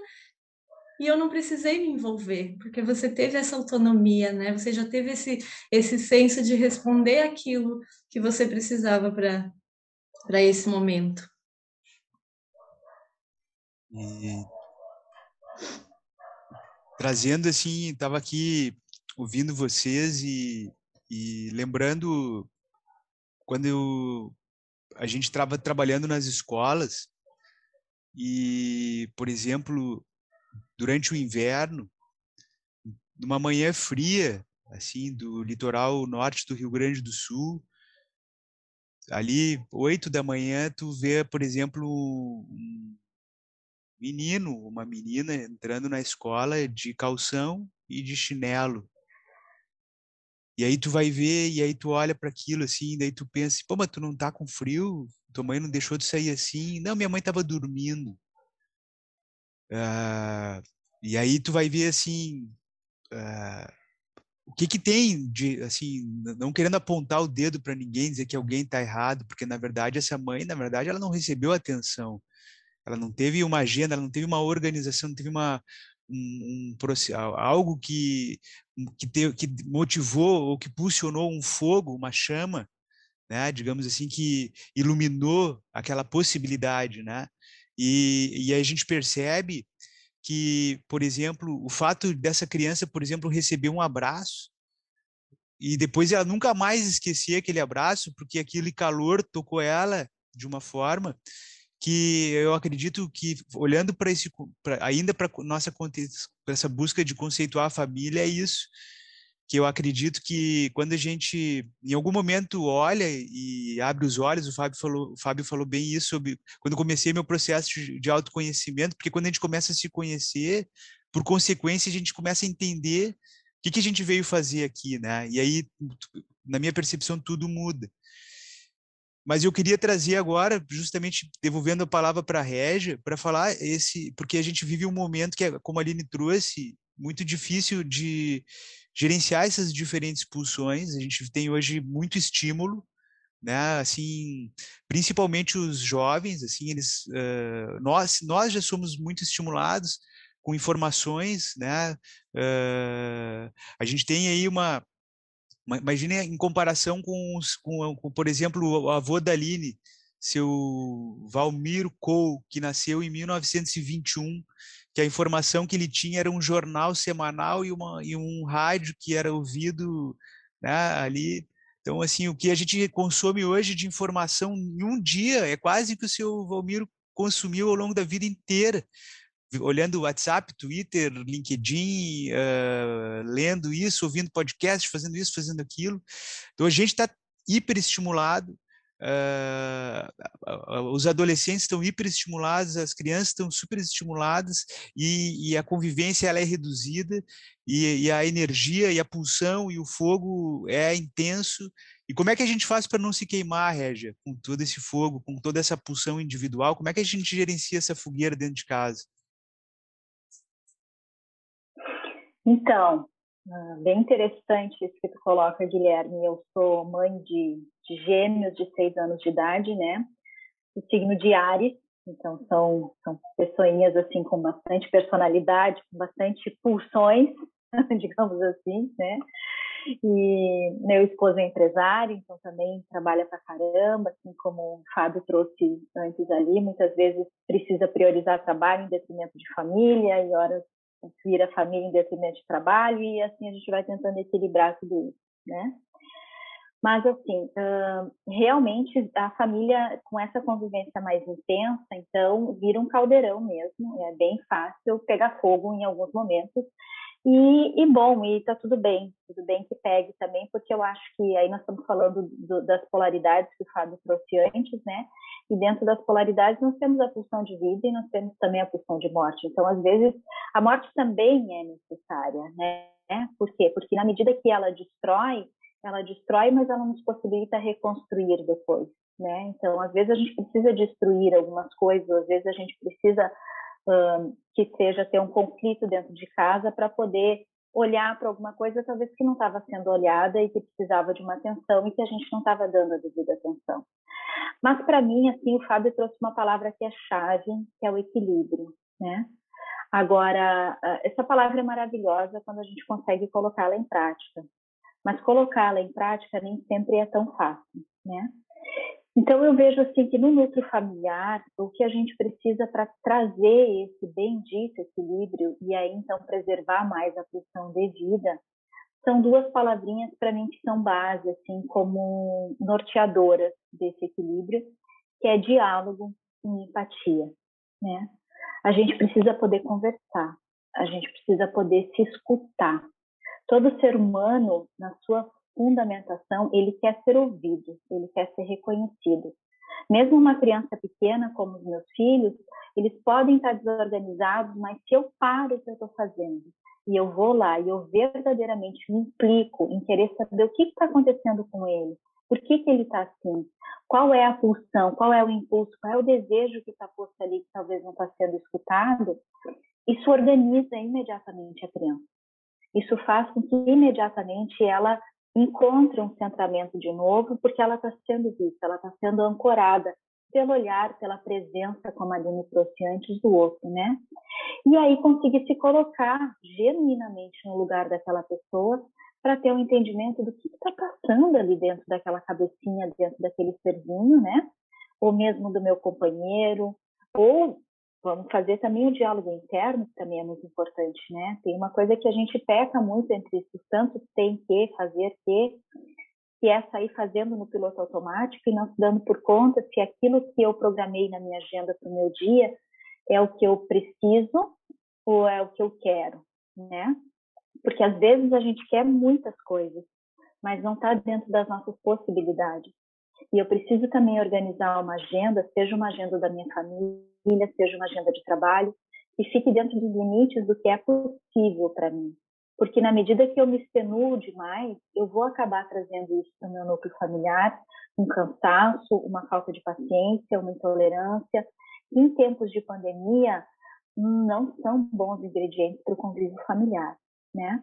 e eu não precisei me envolver, porque você teve essa autonomia, né? Você já teve esse, esse senso de responder aquilo que você precisava para esse momento. E trazendo assim, estava aqui ouvindo vocês e, e lembrando quando eu, a gente estava trabalhando nas escolas e, por exemplo, durante o inverno, numa manhã fria, assim, do litoral norte do Rio Grande do Sul, ali, oito da manhã, tu vê, por exemplo, um menino, uma menina entrando na escola de calção e de chinelo. E aí tu vai ver, e aí tu olha para aquilo assim, daí tu pensa, pô, mas tu não tá com frio? Tua mãe não deixou de sair assim? Não, minha mãe tava dormindo. Uh, e aí tu vai ver assim, uh, o que que tem de, assim, não querendo apontar o dedo para ninguém, dizer que alguém tá errado, porque na verdade essa mãe, na verdade, ela não recebeu atenção. Ela não teve uma agenda, ela não teve uma organização, não teve uma, um, um, algo que que, te, que motivou ou que pulsionou um fogo, uma chama, né, digamos assim, que iluminou aquela possibilidade, né? E, e a gente percebe que, por exemplo, o fato dessa criança, por exemplo, receber um abraço e depois ela nunca mais esquecer aquele abraço, porque aquele calor tocou ela de uma forma que eu acredito que olhando para esse pra, ainda para nossa essa busca de conceituar a família é isso que eu acredito que quando a gente em algum momento olha e abre os olhos o Fábio falou o Fábio falou bem isso sobre quando comecei meu processo de, autoconhecimento porque quando a gente começa a se conhecer por consequência a gente começa a entender o que, que a gente veio fazer aqui né? E aí na minha percepção tudo muda. Mas eu queria trazer agora, justamente devolvendo a palavra para a Régia, para falar esse, porque a gente vive um momento que, é, como a Aline trouxe, muito difícil de gerenciar essas diferentes pulsões. A gente tem hoje muito estímulo, né? Assim, principalmente os jovens, assim, eles, uh, nós, nós já somos muito estimulados com informações, né? Uh, a gente tem aí uma Imagine em comparação com, os, com, com, por exemplo, o avô da Aline, seu Valmir Cole, que nasceu em 1921, que a informação que ele tinha era um jornal semanal e, uma, e um rádio que era ouvido né, ali. Então, assim, o que a gente consome hoje de informação em um dia é quase que o seu Valmir consumiu ao longo da vida inteira olhando WhatsApp, Twitter, LinkedIn, uh, lendo isso, ouvindo podcast, fazendo isso, fazendo aquilo. Então a gente está hiperestimulado, uh, os adolescentes estão hiperestimulados, as crianças estão superestimuladas e, e a convivência ela é reduzida e, e a energia e a pulsão e o fogo é intenso. E como é que a gente faz para não se queimar, Régia, com todo esse fogo, com toda essa pulsão individual? Como é que a gente gerencia essa fogueira dentro de casa? Então, ah, bem interessante isso que tu coloca, Guilherme. Eu sou mãe de, de gêmeos de seis anos de idade, né? O signo de Ares, então são, são pessoinhas assim com bastante personalidade, com bastante pulsões, digamos assim, né? E meu esposo é empresário, então também trabalha pra caramba, assim como o Fábio trouxe antes ali, muitas vezes precisa priorizar trabalho em detrimento de família e horas vira família em detrimento de trabalho e assim a gente vai tentando equilibrar tudo isso, né? Mas, assim, realmente a família com essa convivência mais intensa, então, vira um caldeirão mesmo. É bem fácil pegar fogo em alguns momentos. E, e, bom, e tá tudo bem, tudo bem que pegue também, porque eu acho que aí nós estamos falando do, das polaridades que o Fábio trouxe antes, né? E dentro das polaridades nós temos a pulsão de vida e nós temos também a pulsão de morte. Então, às vezes, a morte também é necessária, né? Por quê? Porque na medida que ela destrói, ela destrói, mas ela nos possibilita reconstruir depois, né? Então, às vezes a gente precisa destruir algumas coisas, às vezes a gente precisa um, que seja ter um conflito dentro de casa para poder olhar para alguma coisa talvez que não estava sendo olhada e que precisava de uma atenção e que a gente não estava dando a devida atenção. Mas para mim, assim, o Fábio trouxe uma palavra que é chave, que é o equilíbrio, né? Agora, essa palavra é maravilhosa quando a gente consegue colocá-la em prática, mas colocá-la em prática nem sempre é tão fácil, né? Então, eu vejo assim que no núcleo familiar, o que a gente precisa para trazer esse bendito equilíbrio e aí então preservar mais a função de vida, são duas palavrinhas para mim que são base, assim, como norteadoras desse equilíbrio, que é diálogo e empatia, né? A gente precisa poder conversar, a gente precisa poder se escutar. Todo ser humano, na sua fundamentação, ele quer ser ouvido, ele quer ser reconhecido. Mesmo uma criança pequena, como os meus filhos, eles podem estar desorganizados, mas se eu paro o que eu estou fazendo e eu vou lá e eu verdadeiramente me implico querer saber o que está acontecendo com ele, por que, que ele está assim, qual é a pulsão, qual é o impulso, qual é o desejo que está posto ali que talvez não está sendo escutado, isso organiza imediatamente a criança. Isso faz com que imediatamente ela encontre um centramento de novo, porque ela está sendo vista, ela está sendo ancorada pelo olhar, pela presença, como a Aline trouxe antes, do outro, né? E aí conseguir se colocar genuinamente no lugar daquela pessoa para ter um entendimento do que está passando ali dentro daquela cabecinha, dentro daquele serzinho, né? Ou mesmo do meu companheiro, ou Vamos fazer também o diálogo interno, que também é muito importante, né? Tem uma coisa que a gente peca muito entre isso, tanto tem que, fazer que, que é sair fazendo no piloto automático e não se dando por conta se aquilo que eu programei na minha agenda para o meu dia é o que eu preciso ou é o que eu quero, né? Porque às vezes a gente quer muitas coisas, mas não está dentro das nossas possibilidades. E eu preciso também organizar uma agenda, seja uma agenda da minha família, seja uma agenda de trabalho, que fique dentro dos limites do que é possível para mim. Porque na medida que eu me extenuo demais, eu vou acabar trazendo isso para o meu núcleo familiar, um cansaço, uma falta de paciência, uma intolerância. Em tempos de pandemia, não são bons ingredientes para o convívio familiar né?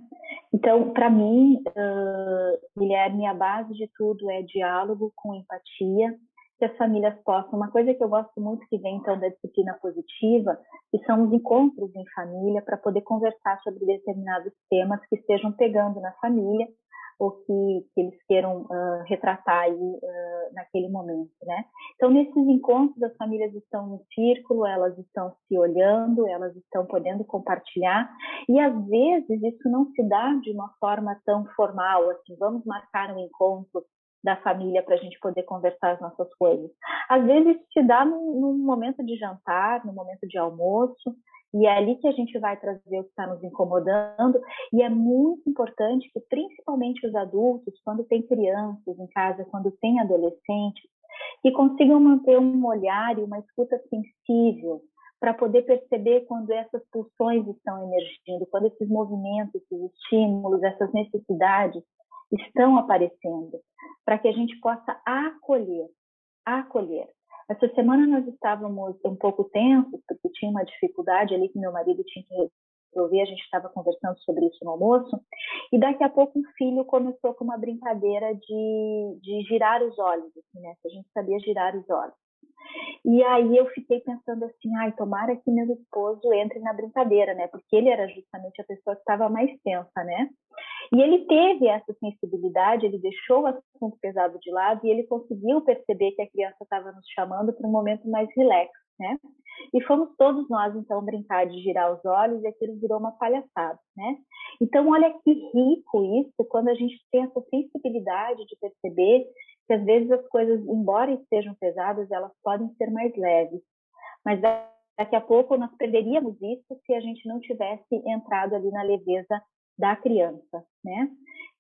Então, para mim, uh, Guilherme, a base de tudo é diálogo com empatia, que as famílias possam. Uma coisa que eu gosto muito que vem então da disciplina positiva, que são os encontros em família para poder conversar sobre determinados temas que estejam pegando na família ou que, que eles queiram uh, retratar aí uh, naquele momento, né? Então, nesses encontros, as famílias estão no círculo, elas estão se olhando, elas estão podendo compartilhar, e às vezes isso não se dá de uma forma tão formal, assim, vamos marcar um encontro da família para a gente poder conversar as nossas coisas. Às vezes se dá num, num momento de jantar, no momento de almoço, e é ali que a gente vai trazer o que está nos incomodando. E é muito importante que, principalmente os adultos, quando tem crianças em casa, quando tem adolescentes, que consigam manter um olhar e uma escuta sensível para poder perceber quando essas pulsões estão emergindo, quando esses movimentos, esses estímulos, essas necessidades estão aparecendo, para que a gente possa acolher, acolher. Essa semana nós estávamos um pouco tensos, porque tinha uma dificuldade ali que meu marido tinha que resolver, a gente estava conversando sobre isso no almoço, e daqui a pouco um filho começou com uma brincadeira de, de girar os olhos, assim, né? A gente sabia girar os olhos. E aí eu fiquei pensando assim, ai, tomara que meu esposo entre na brincadeira, né? Porque ele era justamente a pessoa que estava mais tensa, né? E ele teve essa sensibilidade, ele deixou o assunto pesado de lado e ele conseguiu perceber que a criança estava nos chamando para um momento mais relax, né? E fomos todos nós, então, brincar de girar os olhos e aquilo virou uma palhaçada, né? Então, olha que rico isso, quando a gente tem essa sensibilidade de perceber que às vezes as coisas, embora estejam pesadas, elas podem ser mais leves. Mas daqui a pouco nós perderíamos isso se a gente não tivesse entrado ali na leveza da criança, né?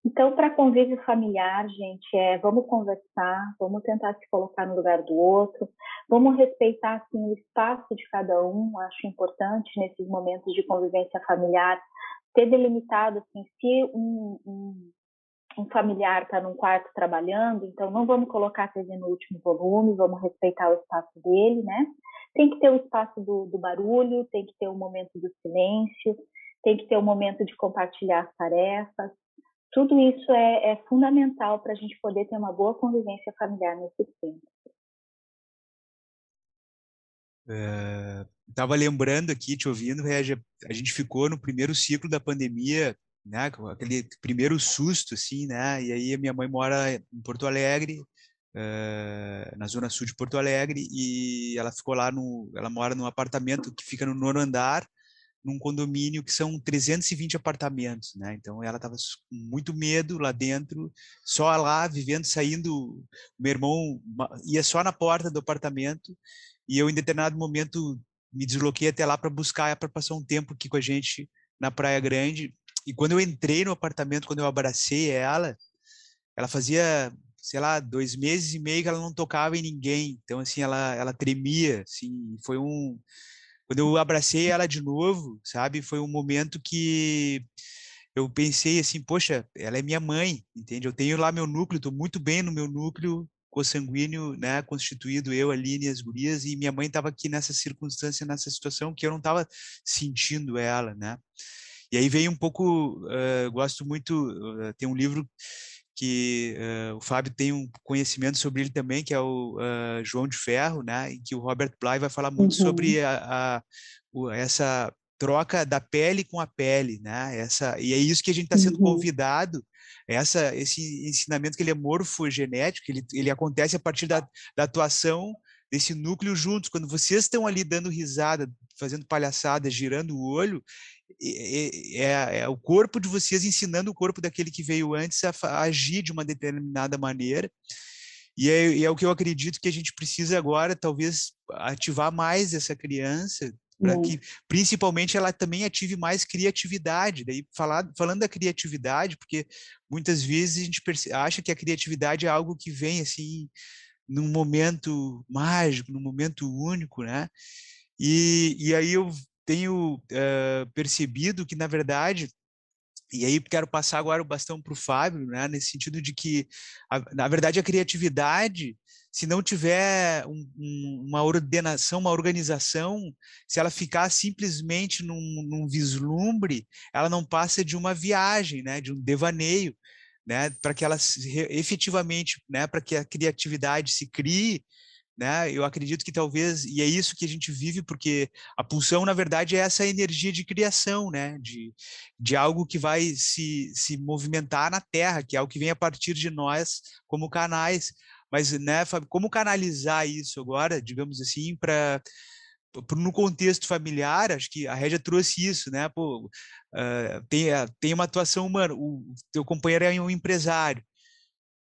Então, para convívio familiar, gente, é vamos conversar, vamos tentar se colocar no lugar do outro, vamos respeitar assim o espaço de cada um. Acho importante nesses momentos de convivência familiar ter delimitado assim, se um, um, um familiar está num quarto trabalhando, então não vamos colocar a TV no último volume, vamos respeitar o espaço dele, né? Tem que ter o espaço do, do barulho, tem que ter o momento do silêncio, tem que ter o momento de compartilhar as tarefas. Tudo isso é, é fundamental para a gente poder ter uma boa convivência familiar nesse tempo. Estava é, lembrando aqui, te ouvindo, a gente ficou no primeiro ciclo da pandemia, né, aquele primeiro susto, assim, né, e aí minha mãe mora em Porto Alegre, uh, na zona sul de Porto Alegre, e ela ficou lá no, ela mora num apartamento que fica no nono andar, num condomínio que são 320 apartamentos, né? Então ela estava com muito medo lá dentro, só lá vivendo, saindo. Meu irmão ia só na porta do apartamento e eu em determinado momento me desloquei até lá para buscar para passar um tempo aqui com a gente na Praia Grande. E quando eu entrei no apartamento, quando eu abracei ela, ela fazia sei lá dois meses e meio que ela não tocava em ninguém. Então assim ela ela tremia, assim. Foi um quando eu abracei ela de novo, sabe, foi um momento que eu pensei assim, poxa, ela é minha mãe, entende? Eu tenho lá meu núcleo, estou muito bem no meu núcleo consanguíneo, né, constituído eu, Aline e as gurias, e minha mãe estava aqui nessa circunstância, nessa situação que eu não estava sentindo ela, né? E aí veio um pouco, uh, gosto muito, uh, tem um livro que uh, o Fábio tem um conhecimento sobre ele também, que é o uh, João de Ferro, né? Em que o Robert Bly vai falar muito uhum. sobre a, a o, essa troca da pele com a pele, né? Essa e é isso que a gente está sendo uhum. convidado. Essa esse ensinamento que ele é morfogenético, ele ele acontece a partir da, da atuação desse núcleo juntos. Quando vocês estão ali dando risada, fazendo palhaçada, girando o olho, é, é, o corpo de vocês ensinando o corpo daquele que veio antes a, a agir de uma determinada maneira. E é, e é, o que eu acredito que a gente precisa agora, talvez, ativar mais essa criança, para que, principalmente, ela também ative mais criatividade. Daí, falar, falando da criatividade, porque muitas vezes a gente acha que a criatividade é algo que vem assim num momento mágico, num momento único, né? E, e aí eu tenho uh, percebido que, na verdade, e aí quero passar agora o bastão para o Fábio, né, nesse sentido de que, a, na verdade, a criatividade, se não tiver um, um, uma ordenação, uma organização, se ela ficar simplesmente num, num, vislumbre, ela não passa de uma viagem, né, de um devaneio, né, para que ela efetivamente, né, para que a criatividade se crie, né? Eu acredito que talvez e é isso que a gente vive porque a pulsão na verdade é essa energia de criação, né? De, de algo que vai se, se movimentar na Terra, que é algo que vem a partir de nós como canais. Mas, né, Fábio, como canalizar isso agora, digamos assim, para no contexto familiar, acho que a Régia trouxe isso, né? Pô, uh, tem, tem uma atuação humana, o teu companheiro é um empresário,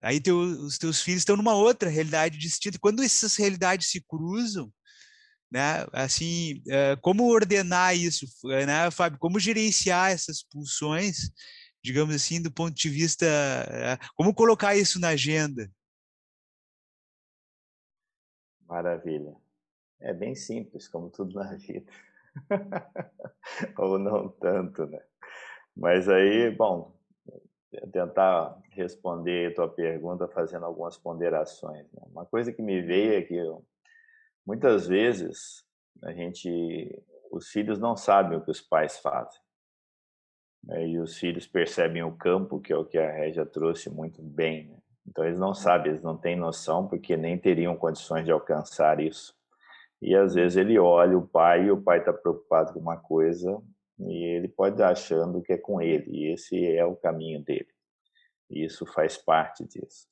Aí teu, os teus filhos estão numa outra realidade distinta. Quando essas realidades se cruzam, né? Assim, eh, como ordenar isso, eh, né, Fábio? Como gerenciar essas pulsões, digamos assim, do ponto de vista, eh, como colocar isso na agenda? Maravilha. É bem simples, como tudo na vida. Ou não tanto, né? Mas aí, bom, tentar responder a tua pergunta fazendo algumas ponderações. Né? Uma coisa que me veio é que muitas vezes a gente, os filhos não sabem o que os pais fazem. Né? E os filhos percebem o campo, que é o que a Régia trouxe muito bem. Né? Então eles não sabem, eles não têm noção porque nem teriam condições de alcançar isso. E às vezes ele olha o pai e o pai está preocupado com uma coisa e ele pode estar achando que é com ele, e esse é o caminho dele. E isso faz parte disso.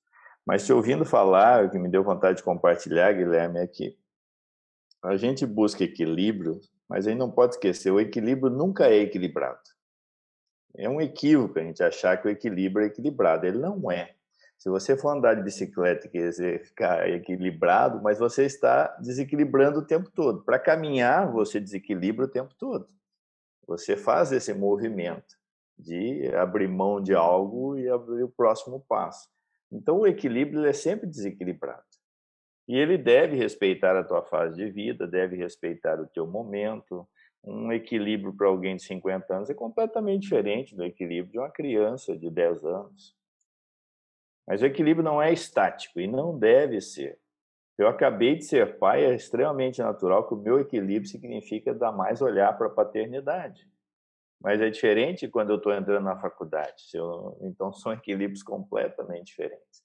Mas te ouvindo falar, o que me deu vontade de compartilhar, Guilherme, é que a gente busca equilíbrio, mas aí não pode esquecer, o equilíbrio nunca é equilibrado. É um equívoco a gente achar que o equilíbrio é equilibrado. Ele não é. Se você for andar de bicicleta e quiser ficar equilibrado, mas você está desequilibrando o tempo todo. Para caminhar, você desequilibra o tempo todo. Você faz esse movimento de abrir mão de algo e abrir o próximo passo. Então, o equilíbrio é sempre desequilibrado. E ele deve respeitar a tua fase de vida, deve respeitar o teu momento. Um equilíbrio para alguém de 50 anos é completamente diferente do equilíbrio de uma criança de 10 anos. Mas o equilíbrio não é estático e não deve ser. Eu acabei de ser pai, é extremamente natural que o meu equilíbrio significa dar mais olhar para a paternidade. Mas é diferente quando eu estou entrando na faculdade. Eu, então, são equilíbrios completamente diferentes.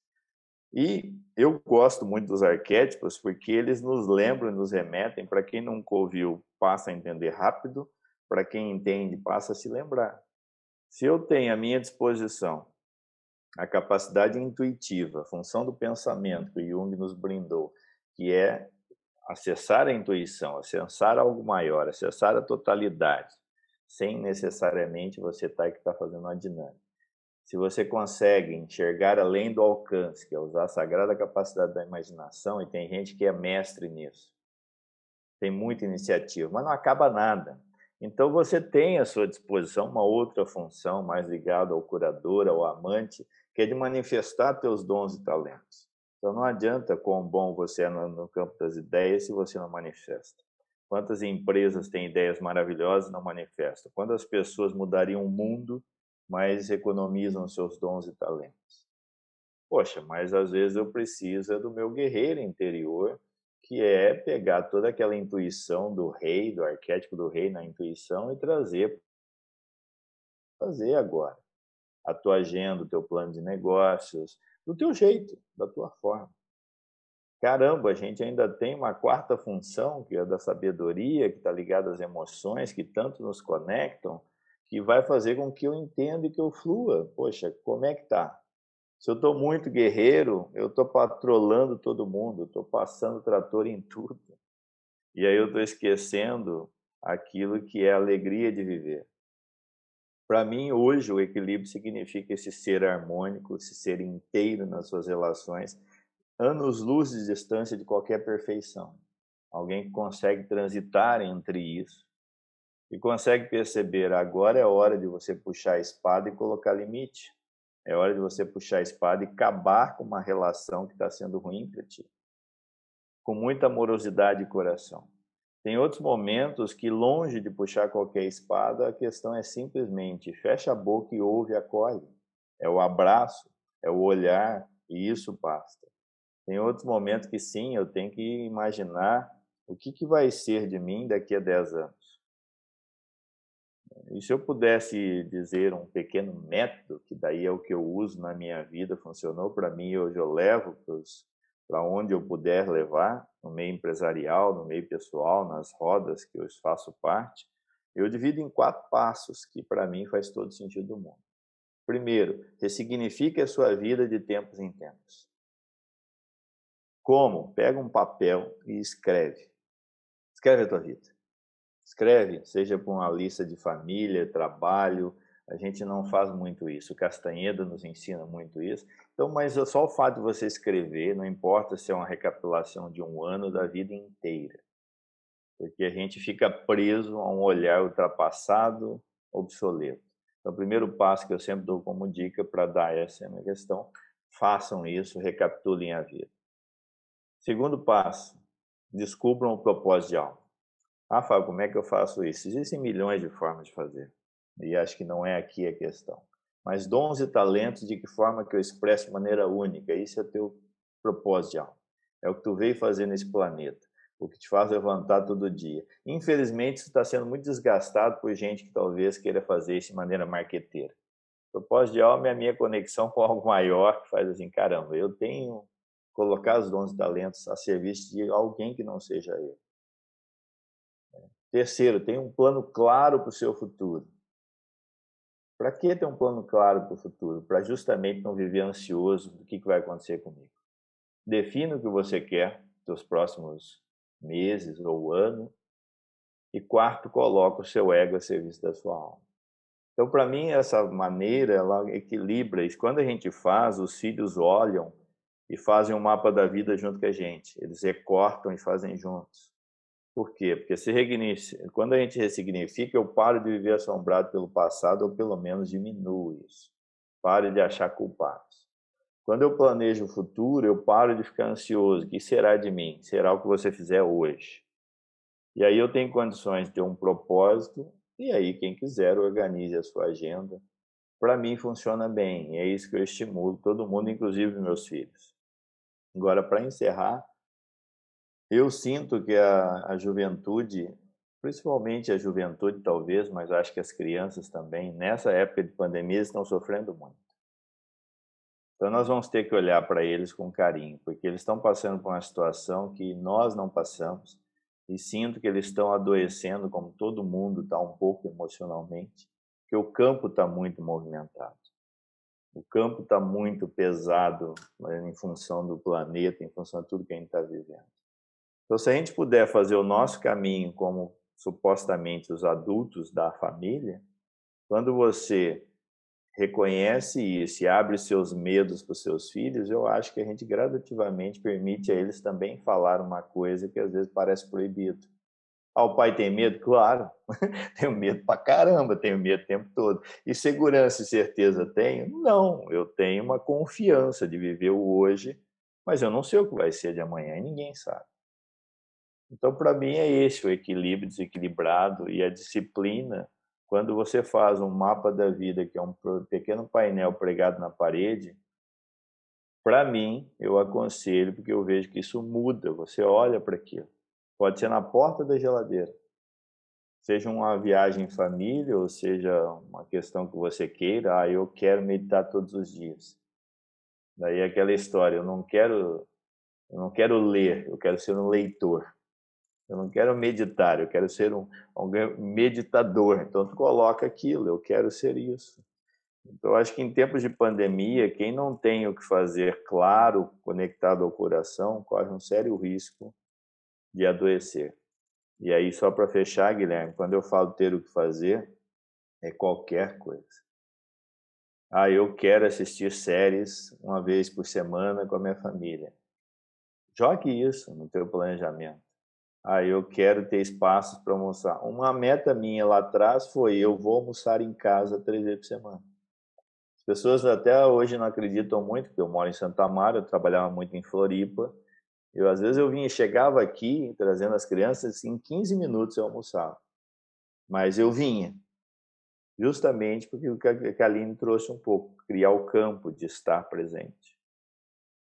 E eu gosto muito dos arquétipos porque eles nos lembram, nos remetem, para quem nunca ouviu, passa a entender rápido, para quem entende, passa a se lembrar. Se eu tenho à minha disposição a capacidade intuitiva, a função do pensamento que Jung nos brindou, que é acessar a intuição, acessar algo maior, acessar a totalidade, sem necessariamente você estar tá, que está fazendo uma dinâmica se você consegue enxergar além do alcance, que é usar a sagrada capacidade da imaginação, e tem gente que é mestre nisso, tem muita iniciativa, mas não acaba nada. Então você tem à sua disposição uma outra função mais ligada ao curador, ao amante, que é de manifestar teus dons e talentos. Então não adianta quão bom você é no, campo das ideias se você não manifesta. Quantas empresas têm ideias maravilhosas e não manifestam? Quantas pessoas mudariam o mundo mas economizam seus dons e talentos. Poxa, mas às vezes eu preciso é do meu guerreiro interior, que é pegar toda aquela intuição do rei, do arquétipo do rei na intuição e trazer fazer agora a tua agenda, o teu plano de negócios, do teu jeito, da tua forma. Caramba, a gente ainda tem uma quarta função, que é da sabedoria, que está ligada às emoções, que tanto nos conectam, que vai fazer com que eu entenda e que eu flua. Poxa, como é que tá? Se eu estou muito guerreiro, eu estou patrolando todo mundo, estou passando trator em tudo. E aí eu estou esquecendo aquilo que é a alegria de viver. Para mim, hoje, o equilíbrio significa esse ser harmônico, esse ser inteiro nas suas relações, anos-luz de distância de qualquer perfeição. Alguém que consegue transitar entre isso e consegue perceber agora é hora de você puxar a espada e colocar limite. É hora de você puxar a espada e acabar com uma relação que está sendo ruim para ti. Com muita amorosidade e coração. Tem outros momentos que, longe de puxar qualquer espada, a questão é simplesmente fecha a boca e ouve e acolhe. É o abraço, é o olhar, e isso basta. Tem outros momentos que sim, eu tenho que imaginar o que, que vai ser de mim daqui a 10 anos. E se eu pudesse dizer um pequeno método, que daí é o que eu uso na minha vida, funcionou para mim, hoje eu levo para onde eu puder levar, no meio empresarial, no meio pessoal, nas rodas que eu faço parte, eu divido em quatro passos que para mim faz todo sentido do mundo. Primeiro, ressignifique a sua vida de tempos em tempos. Como? Pega um papel e escreve. Escreve a tua vida. Escreve, seja por uma lista de família, trabalho. A gente não faz muito isso. O Castanheda nos ensina muito isso. Então, mas é só o fato de você escrever, não importa se é uma recapitulação de um ano da vida inteira. Porque a gente fica preso a um olhar ultrapassado, obsoleto. Então, o primeiro passo que eu sempre dou como dica para dar essa é questão, façam isso, recapitulem a vida. Segundo passo, descubram o propósito de alma. Ah, Fábio, como é que eu faço isso? Existem milhões de formas de fazer. E acho que não é aqui a questão. Mas dons e talentos, de que forma que eu expresso de maneira única? Isso é teu propósito de alma. É o que tu veio fazer nesse planeta. O que te faz levantar todo dia. Infelizmente, isso está sendo muito desgastado por gente que talvez queira fazer isso de maneira marqueteira. Propósito de alma é a minha conexão com algo maior que faz assim, caramba, eu tenho colocar os dons e talentos a serviço de alguém que não seja eu. Terceiro, tenha um plano claro para o seu futuro. Para que ter um plano claro para o futuro? Para justamente não viver ansioso do que vai acontecer comigo. Defina o que você quer, seus próximos meses ou ano. E quarto, coloca o seu ego a serviço da sua alma. Então, para mim, essa maneira, ela equilibra isso. Quando a gente faz, os filhos olham e fazem um mapa da vida junto com a gente. Eles recortam e fazem juntos. Por quê? Porque se quando a gente ressignifica, eu paro de viver assombrado pelo passado, ou pelo menos diminuo isso. Pare de achar culpados. Quando eu planejo o futuro, eu paro de ficar ansioso. O que será de mim? Será o que você fizer hoje. E aí eu tenho condições de ter um propósito, e aí quem quiser organize a sua agenda. Para mim funciona bem, é isso que eu estimulo todo mundo, inclusive meus filhos. Agora, para encerrar, eu sinto que a, a juventude, principalmente a juventude talvez, mas acho que as crianças também, nessa época de pandemia, estão sofrendo muito. Então nós vamos ter que olhar para eles com carinho, porque eles estão passando por uma situação que nós não passamos e sinto que eles estão adoecendo, como todo mundo está um pouco emocionalmente, que o campo está muito movimentado. O campo está muito pesado em função do planeta, em função de tudo que a gente está vivendo. Então, se a gente puder fazer o nosso caminho como supostamente os adultos da família, quando você reconhece isso e abre seus medos para os seus filhos, eu acho que a gente gradativamente permite a eles também falar uma coisa que às vezes parece proibido. Ah, o pai tem medo? Claro, tenho medo pra caramba, tenho medo o tempo todo. E segurança e certeza tenho? Não, eu tenho uma confiança de viver o hoje, mas eu não sei o que vai ser de amanhã e ninguém sabe. Então, para mim, é esse o equilíbrio desequilibrado e a disciplina. Quando você faz um mapa da vida, que é um pequeno painel pregado na parede, para mim, eu aconselho, porque eu vejo que isso muda. Você olha para aquilo. Pode ser na porta da geladeira. Seja uma viagem em família, ou seja uma questão que você queira, ah, eu quero meditar todos os dias. Daí aquela história, eu não quero eu não quero ler, eu quero ser um leitor. Eu não quero meditar, eu quero ser um, um meditador. Então, tu coloca aquilo, eu quero ser isso. Então, acho que em tempos de pandemia, quem não tem o que fazer claro, conectado ao coração, corre um sério risco de adoecer. E aí, só para fechar, Guilherme, quando eu falo ter o que fazer, é qualquer coisa. Ah, eu quero assistir séries uma vez por semana com a minha família. Jogue isso no teu planejamento ah, eu quero ter espaços para almoçar. Uma meta minha lá atrás foi eu vou almoçar em casa três vezes por semana. As pessoas até hoje não acreditam muito, porque eu moro em Santa Amaro, eu trabalhava muito em Floripa. Eu às vezes eu vinha, chegava aqui trazendo as crianças, em 15 minutos eu almoçava. Mas eu vinha, justamente porque o que a Aline trouxe um pouco, criar o campo de estar presente.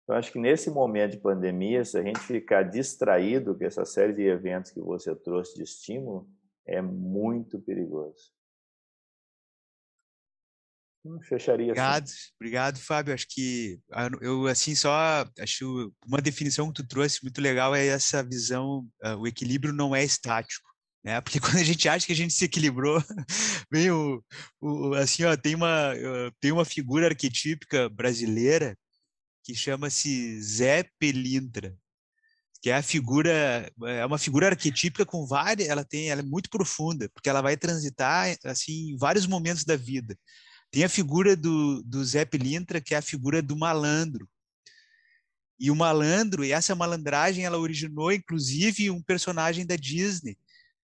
Eu acho que nesse momento de pandemia, se a gente ficar distraído com essa série de eventos que você trouxe de estímulo, é muito perigoso. Hum, fecharia obrigado, assim. obrigado, Fábio. Acho que ah, eu assim só acho uma definição que tu trouxe muito legal é essa visão, uh, o equilíbrio não é estático, né? Porque quando a gente acha que a gente se equilibrou, vem o, o assim, ó, tem uma uh, tem uma figura arquetípica brasileira que chama-se Zé Pelintra, que é a figura é uma figura arquetípica com várias, ela tem, ela é muito profunda, porque ela vai transitar assim em vários momentos da vida. Tem a figura do, do Zé Pelintra, que é a figura do malandro. E o malandro, e essa malandragem, ela originou inclusive um personagem da Disney,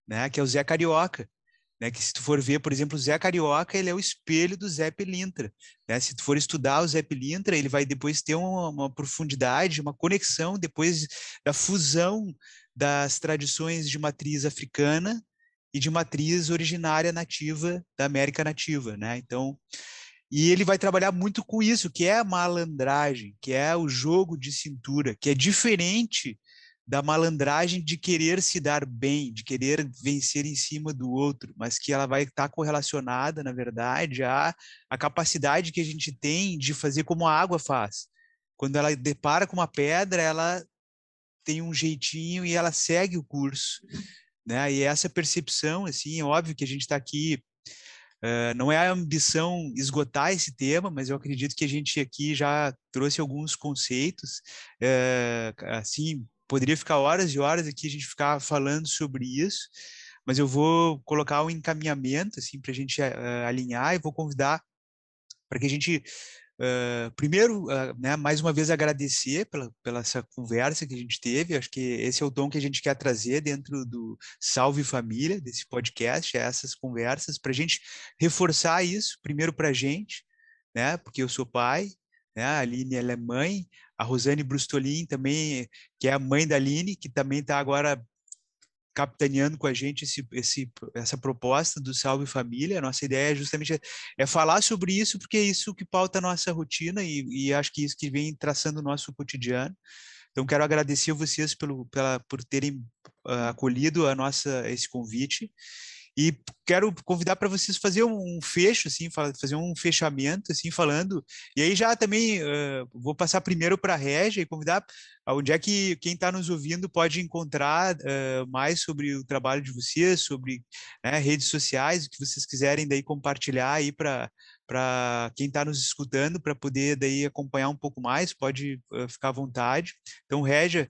né, que é o Zé Carioca. Né, que se tu for ver, por exemplo, o Zé Carioca, ele é o espelho do Zé Pelintra. Né? Se tu for estudar o Zé Pelintra, ele vai depois ter uma, uma, profundidade, uma conexão depois da fusão das tradições de matriz africana e de matriz originária nativa da América nativa, né? Então, e ele vai trabalhar muito com isso, que é a malandragem, que é o jogo de cintura, que é diferente da malandragem de querer se dar bem, de querer vencer em cima do outro, mas que ela vai estar correlacionada, na verdade, à, à capacidade que a gente tem de fazer como a água faz. Quando ela depara com uma pedra, ela tem um jeitinho e ela segue o curso, né? E essa percepção, assim, é óbvio que a gente está aqui Uh, não é a ambição esgotar esse tema, mas eu acredito que a gente aqui já trouxe alguns conceitos, uh, assim, poderia ficar horas e horas aqui a gente ficar falando sobre isso, mas eu vou colocar um encaminhamento assim para a gente uh, alinhar e vou convidar para que a gente Uh, primeiro, uh, né, mais uma vez agradecer pela, pela essa conversa que a gente teve. Acho que esse é o tom que a gente quer trazer dentro do Salve Família, desse podcast, é essas conversas, para a gente reforçar isso, primeiro para a gente, né, porque eu sou pai, né, a Aline ela é mãe, a Rosane Brustolin também, que é a mãe da Aline, que também está agora capitaneando com a gente esse, esse, essa proposta do Salve Família. A nossa ideia é justamente é, é falar sobre isso, porque é isso que pauta a nossa rotina e, e acho que isso que vem traçando o nosso cotidiano. Então, quero agradecer a vocês pelo, pela, por terem uh, acolhido a nossa, esse convite e quero convidar para vocês fazer um fecho, assim, fazer um fechamento, assim, falando. E aí já também uh, vou passar primeiro para a Régia e convidar onde é que quem está nos ouvindo pode encontrar uh, mais sobre o trabalho de vocês, sobre né, redes sociais, o que vocês quiserem daí compartilhar aí para para quem está nos escutando, para poder daí acompanhar um pouco mais, pode uh, ficar à vontade. Então, Régia,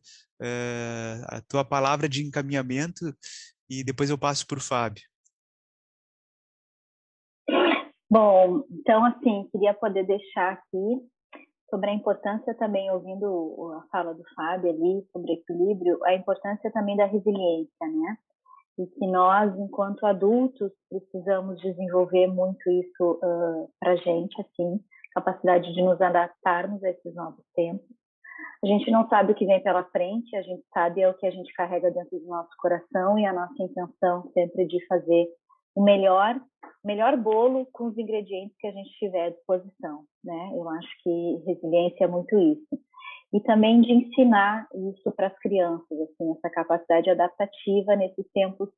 a tua palavra de encaminhamento e depois eu passo para o Fábio. Bom, então, assim, queria poder deixar aqui sobre a importância também, ouvindo a fala do Fábio ali, sobre equilíbrio, a importância também da resiliência, né? E que nós, enquanto adultos, precisamos desenvolver muito isso uh, para gente, assim, capacidade de nos adaptarmos a esses novos tempos. A gente não sabe o que vem pela frente, a gente sabe é o que a gente carrega dentro do nosso coração e a nossa intenção sempre de fazer o melhor, melhor bolo com os ingredientes que a gente tiver à disposição, né? Eu acho que resiliência é muito isso. E também de ensinar isso para as crianças, assim, essa capacidade adaptativa nesses tempos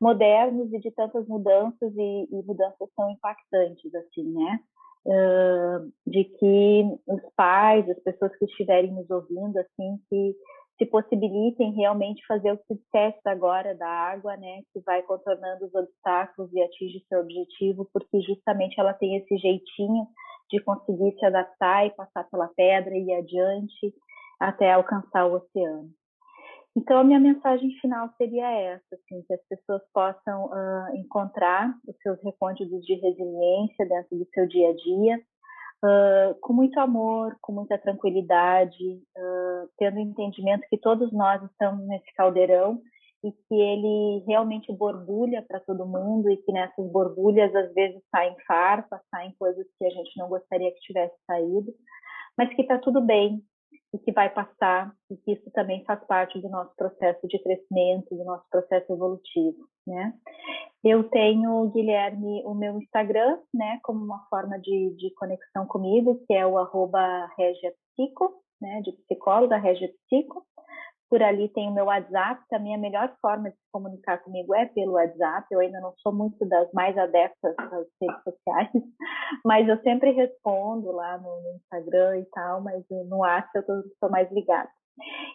modernos e de tantas mudanças e, e mudanças tão impactantes, assim, né? Uh, de que os pais, as pessoas que estiverem nos ouvindo, assim, que se possibilitem realmente fazer o que disseste agora da água, né, que vai contornando os obstáculos e atinge seu objetivo, porque justamente ela tem esse jeitinho de conseguir se adaptar e passar pela pedra e ir adiante até alcançar o oceano. Então, a minha mensagem final seria essa, assim, que as pessoas possam uh, encontrar os seus recônditos de resiliência dentro do seu dia a dia, uh, com muito amor, com muita tranquilidade, uh, tendo entendimento que todos nós estamos nesse caldeirão e que ele realmente borbulha para todo mundo e que nessas borbulhas às vezes saem farpas, saem coisas que a gente não gostaria que tivesse saído, mas que está tudo bem, e que vai passar, e que isso também faz parte do nosso processo de crescimento, do nosso processo evolutivo, né? Eu tenho, Guilherme, o meu Instagram, né, como uma forma de, de conexão comigo, que é o arroba regiapsico, né, de psicóloga, regiapsico. Por ali tem o meu WhatsApp, também a melhor forma de se comunicar comigo é pelo WhatsApp. Eu ainda não sou muito das mais adeptas das redes sociais, mas eu sempre respondo lá no, Instagram e tal, mas no WhatsApp eu estou mais ligada.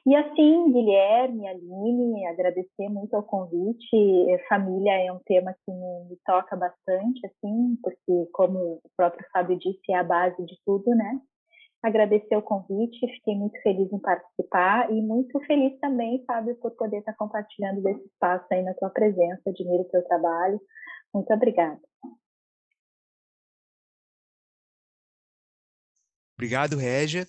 E assim, Guilherme, Aline, agradecer muito ao convite. Família é um tema que me, toca bastante, assim, porque como o próprio Fábio disse, é a base de tudo, né? Agradecer o convite, fiquei muito feliz em participar e muito feliz também, Fábio, por poder estar compartilhando desse espaço aí na tua presença. Admiro o teu trabalho. Muito obrigada. Obrigado, Régia.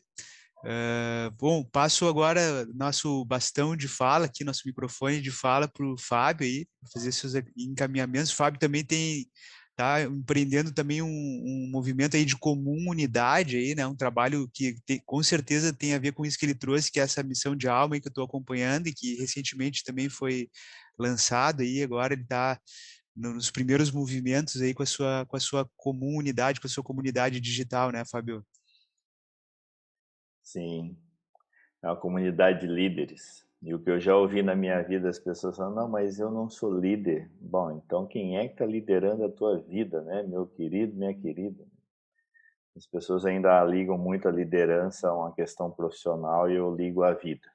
Uh, bom, passo agora nosso bastão de fala aqui, nosso microfone de fala para o Fábio aí, fazer seus encaminhamentos. O Fábio também tem tá empreendendo também um, um, movimento aí de comunidade aí, né? Um trabalho que te, com certeza tem a ver com isso que ele trouxe, que é essa missão de alma que eu estou acompanhando e que recentemente também foi lançado aí. Agora ele está nos primeiros movimentos aí com a sua com a sua comunidade, com a sua comunidade digital, né, Fábio? Sim, é uma comunidade de líderes. E o que eu já ouvi na minha vida, as pessoas falam, não, mas eu não sou líder. Bom, então quem é que está liderando a tua vida, né? Meu querido, minha querida. As pessoas ainda ligam muito a liderança a uma questão profissional e eu ligo a vida.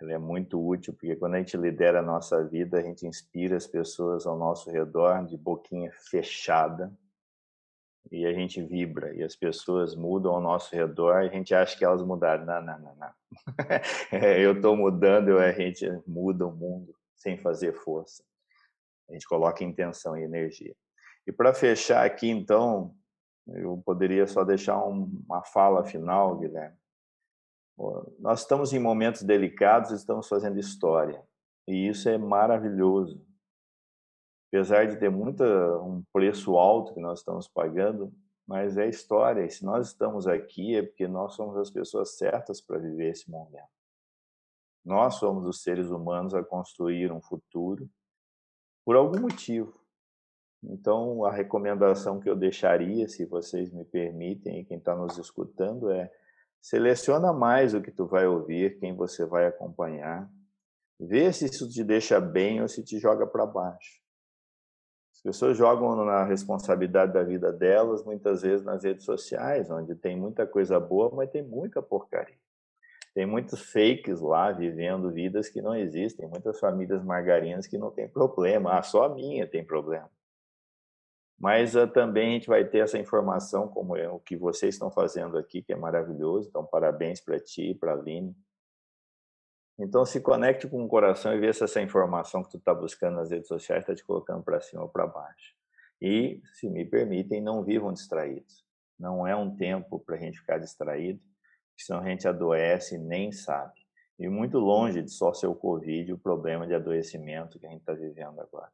Ela é muito útil porque quando a gente lidera a nossa vida, a gente inspira as pessoas ao nosso redor de boquinha fechada. E a gente vibra e as pessoas mudam ao nosso redor, a gente acha que elas mudaram. Não, não, não, não. Eu estou mudando, a gente muda o mundo sem fazer força. A gente coloca intenção e energia. E para fechar aqui, então, eu poderia só deixar uma fala final, Guilherme. Nós estamos em momentos delicados, estamos fazendo história. E isso é maravilhoso. Apesar de ter muita, um preço alto que nós estamos pagando, mas é história. E se nós estamos aqui é porque nós somos as pessoas certas para viver esse momento. Nós somos os seres humanos a construir um futuro por algum motivo. Então, a recomendação que eu deixaria, se vocês me permitem, e quem está nos escutando, é seleciona mais o que tu vai ouvir, quem você vai acompanhar, vê se isso te deixa bem ou se te joga para baixo. As pessoas jogam na responsabilidade da vida delas, muitas vezes nas redes sociais, onde tem muita coisa boa, mas tem muita porcaria. Tem muitos fakes lá vivendo vidas que não existem, muitas famílias margarinas que não tem problema. Ah, só a minha tem problema. Mas uh, também a gente vai ter essa informação, como é o que vocês estão fazendo aqui, que é maravilhoso. Então, parabéns para ti para a Aline. Então, se conecte com o coração e vê se essa informação que tu está buscando nas redes sociais está te colocando para cima ou para baixo. E, se me permitem, não vivam distraídos. Não é um tempo para a gente ficar distraído senão a gente adoece e nem sabe. E muito longe de só ser o Covid, o problema de adoecimento que a gente está vivendo agora.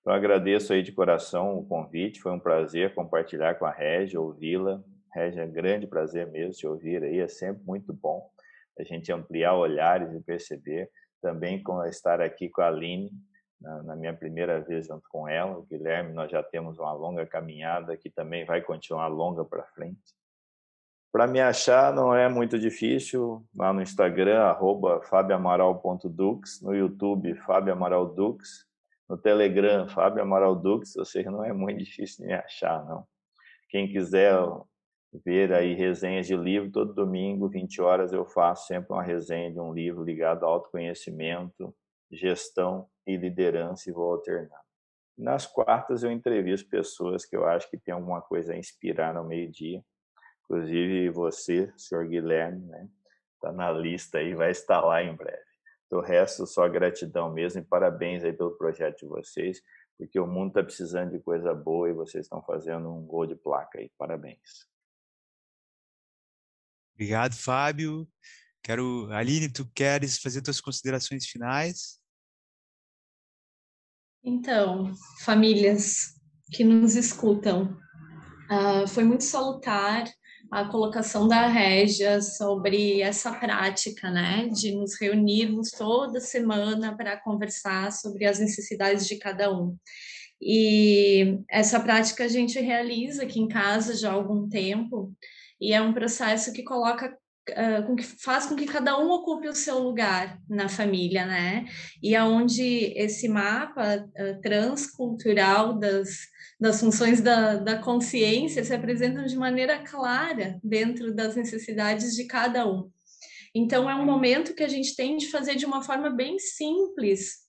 Então, agradeço aí de coração o convite, foi um prazer compartilhar com a Régia, ouvi-la. Régia, é grande prazer mesmo te ouvir aí, é sempre muito bom a gente ampliar olhares e perceber. Também com estar aqui com a Aline, na, na minha primeira vez junto com ela, o Guilherme, nós já temos uma longa caminhada que também vai continuar longa para frente. Para me achar não é muito difícil, lá no Instagram, fabiamaral.dux, no YouTube, Fábio Amaral no Telegram, Fábio Amaral ou seja, não é muito difícil de me achar, não. Quem quiser ver aí resenhas de livro, todo domingo, 20 horas, eu faço sempre uma resenha de um livro ligado ao autoconhecimento, gestão e liderança e vou alternando. Nas quartas eu entrevisto pessoas que eu acho que tem alguma coisa a inspirar no meio-dia Inclusive você, senhor Guilherme, né? Está na lista aí, vai estar lá em breve. Do resto, só gratidão mesmo e parabéns aí pelo projeto de vocês, porque o mundo está precisando de coisa boa e vocês estão fazendo um gol de placa aí. Parabéns. Obrigado, Fábio. Quero, Aline, tu queres fazer tuas considerações finais? Então, famílias que nos escutam, uh, foi muito salutar a colocação da Régia sobre essa prática, né, de nos reunirmos toda semana para conversar sobre as necessidades de cada um. E essa prática a gente realiza aqui em casa já há algum tempo, e é um processo que coloca Uh, com que faz com que cada um ocupe o seu lugar na família, né? E aonde esse mapa uh, transcultural das das funções da, da consciência se apresentam de maneira clara dentro das necessidades de cada um. Então, é um momento que a gente tem de fazer de uma forma bem simples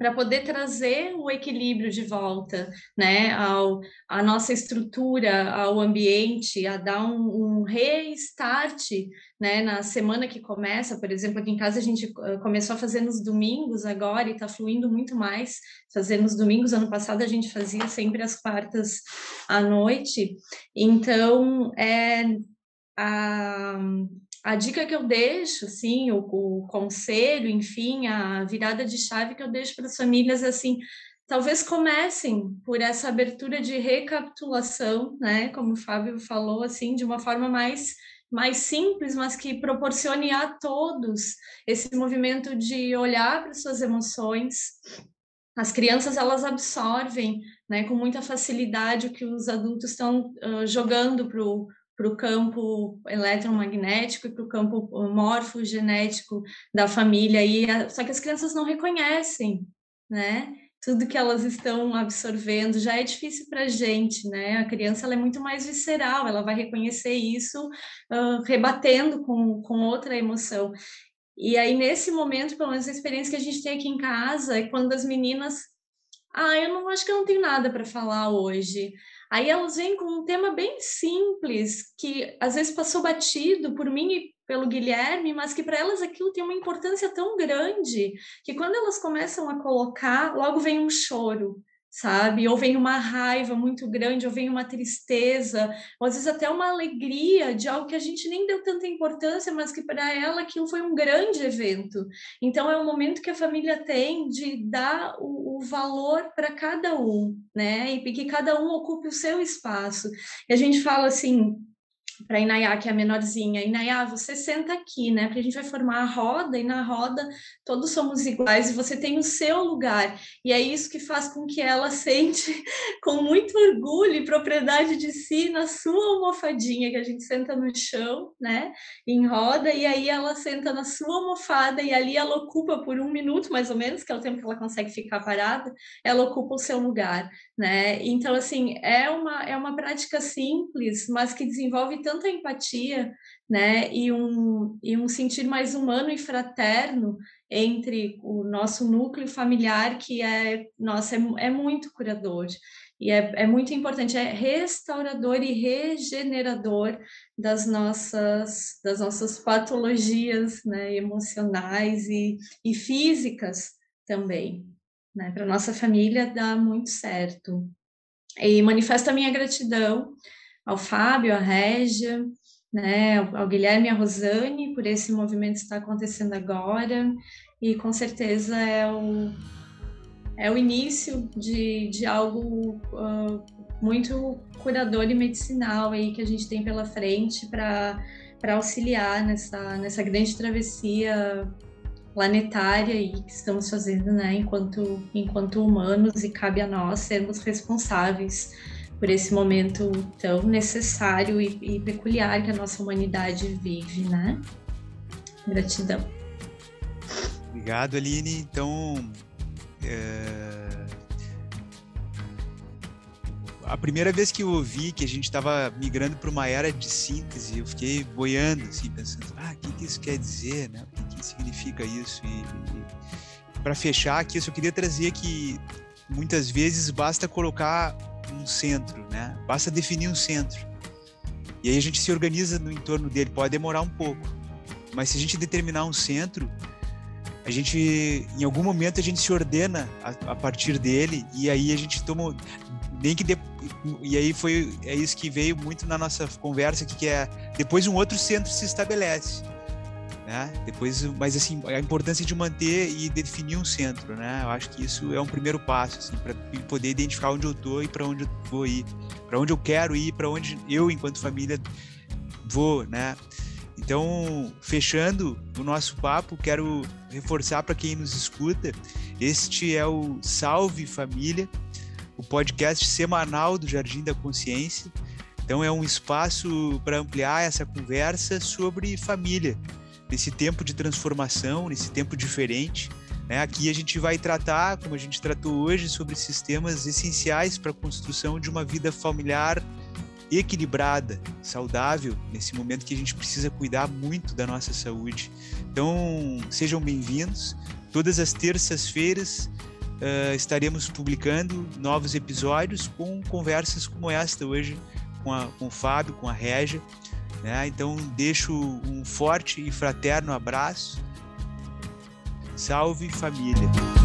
para poder trazer o equilíbrio de volta, né, ao, a nossa estrutura, ao ambiente, a dar um, um restart, né, na semana que começa, por exemplo, aqui em casa a gente começou a fazer nos domingos agora e está fluindo muito mais, fazer nos domingos, ano passado a gente fazia sempre às quartas à noite, então, é, a, a dica que eu deixo, assim, o, o conselho, enfim, a virada de chave que eu deixo para as famílias, assim, talvez comecem por essa abertura de recapitulação, né, como o Fábio falou, assim, de uma forma mais mais simples, mas que proporcione a todos esse movimento de olhar para suas emoções. As crianças elas absorvem, né, com muita facilidade o que os adultos estão uh, jogando para o para o campo eletromagnético e para o campo morfogenético da família. E só que as crianças não reconhecem, né? Tudo que elas estão absorvendo já é difícil para a gente, né? A criança ela é muito mais visceral, ela vai reconhecer isso uh, rebatendo com, com outra emoção. E aí, nesse momento, pelo menos a experiência que a gente tem aqui em casa é quando as meninas. Ah, eu não acho que eu não tenho nada para falar hoje. Aí elas vêm com um tema bem simples, que às vezes passou batido por mim e pelo Guilherme, mas que para elas aquilo tem uma importância tão grande que quando elas começam a colocar, logo vem um choro sabe? Ou vem uma raiva muito grande, ou vem uma tristeza, ou às vezes até uma alegria de algo que a gente nem deu tanta importância, mas que para ela aquilo foi um grande evento. Então é um momento que a família tem de dar o, o valor para cada um, né? E que cada um ocupe o seu espaço. E a gente fala assim, para a Inayá, que é a menorzinha. Inayá, você senta aqui, né? Porque a gente vai formar a roda e na roda todos somos iguais e você tem o seu lugar. E é isso que faz com que ela sente com muito orgulho e propriedade de si na sua almofadinha, que a gente senta no chão, né? Em roda, e aí ela senta na sua almofada e ali ela ocupa por um minuto, mais ou menos, que é o tempo que ela consegue ficar parada, ela ocupa o seu lugar, né? Então, assim, é uma, é uma prática simples, mas que desenvolve tanta empatia, né, e um, e um sentir mais humano e fraterno entre o nosso núcleo familiar, que é, nossa, é, é muito curador. E é, é muito importante, é restaurador e regenerador das nossas, das nossas patologias né, emocionais e, e físicas também. Né? Para nossa família dá muito certo. E manifesto a minha gratidão ao Fábio, à Régia, né, ao Guilherme e à Rosane por esse movimento que está acontecendo agora. E com certeza é o, é o início de, de algo uh, muito curador e medicinal aí que a gente tem pela frente para auxiliar nessa, nessa grande travessia planetária aí que estamos fazendo, né, enquanto, enquanto humanos e cabe a nós sermos responsáveis por esse momento tão necessário e, e peculiar que a nossa humanidade vive, né? Gratidão. Obrigado, Aline. Então, é... a primeira vez que eu ouvi que a gente estava migrando para uma era de síntese, eu fiquei boiando, assim, pensando, ah, o que, que isso quer dizer, né? O que, que significa isso? E, e para fechar aqui, eu só queria trazer que muitas vezes basta colocar um centro, né? Basta definir um centro. E aí a gente se organiza no entorno dele. Pode demorar um pouco, mas se a gente determinar um centro, a gente, em algum momento, a gente se ordena a, a partir dele e aí a gente toma nem que de, e aí foi é isso que veio muito na nossa conversa aqui, que é depois um outro centro se estabelece né? Depois, mas assim, a importância de manter e definir um centro, né? Eu acho que isso é um primeiro passo, assim, para poder identificar onde eu tô e para onde eu vou ir, para onde eu quero ir, para onde eu, enquanto família, vou, né? Então, fechando o nosso papo, quero reforçar para quem nos escuta, este é o Salve Família, o podcast semanal do Jardim da Consciência. Então, é um espaço para ampliar essa conversa sobre família, nesse tempo de transformação, nesse tempo diferente. Né? Aqui a gente vai tratar, como a gente tratou hoje, sobre sistemas essenciais para a construção de uma vida familiar equilibrada, saudável, nesse momento que a gente precisa cuidar muito da nossa saúde. Então, sejam bem-vindos. Todas as terças-feiras uh, estaremos publicando novos episódios com conversas como esta hoje com, a, com o Fábio, com a Régia. Né? Então, deixo um forte e fraterno abraço. Salve família!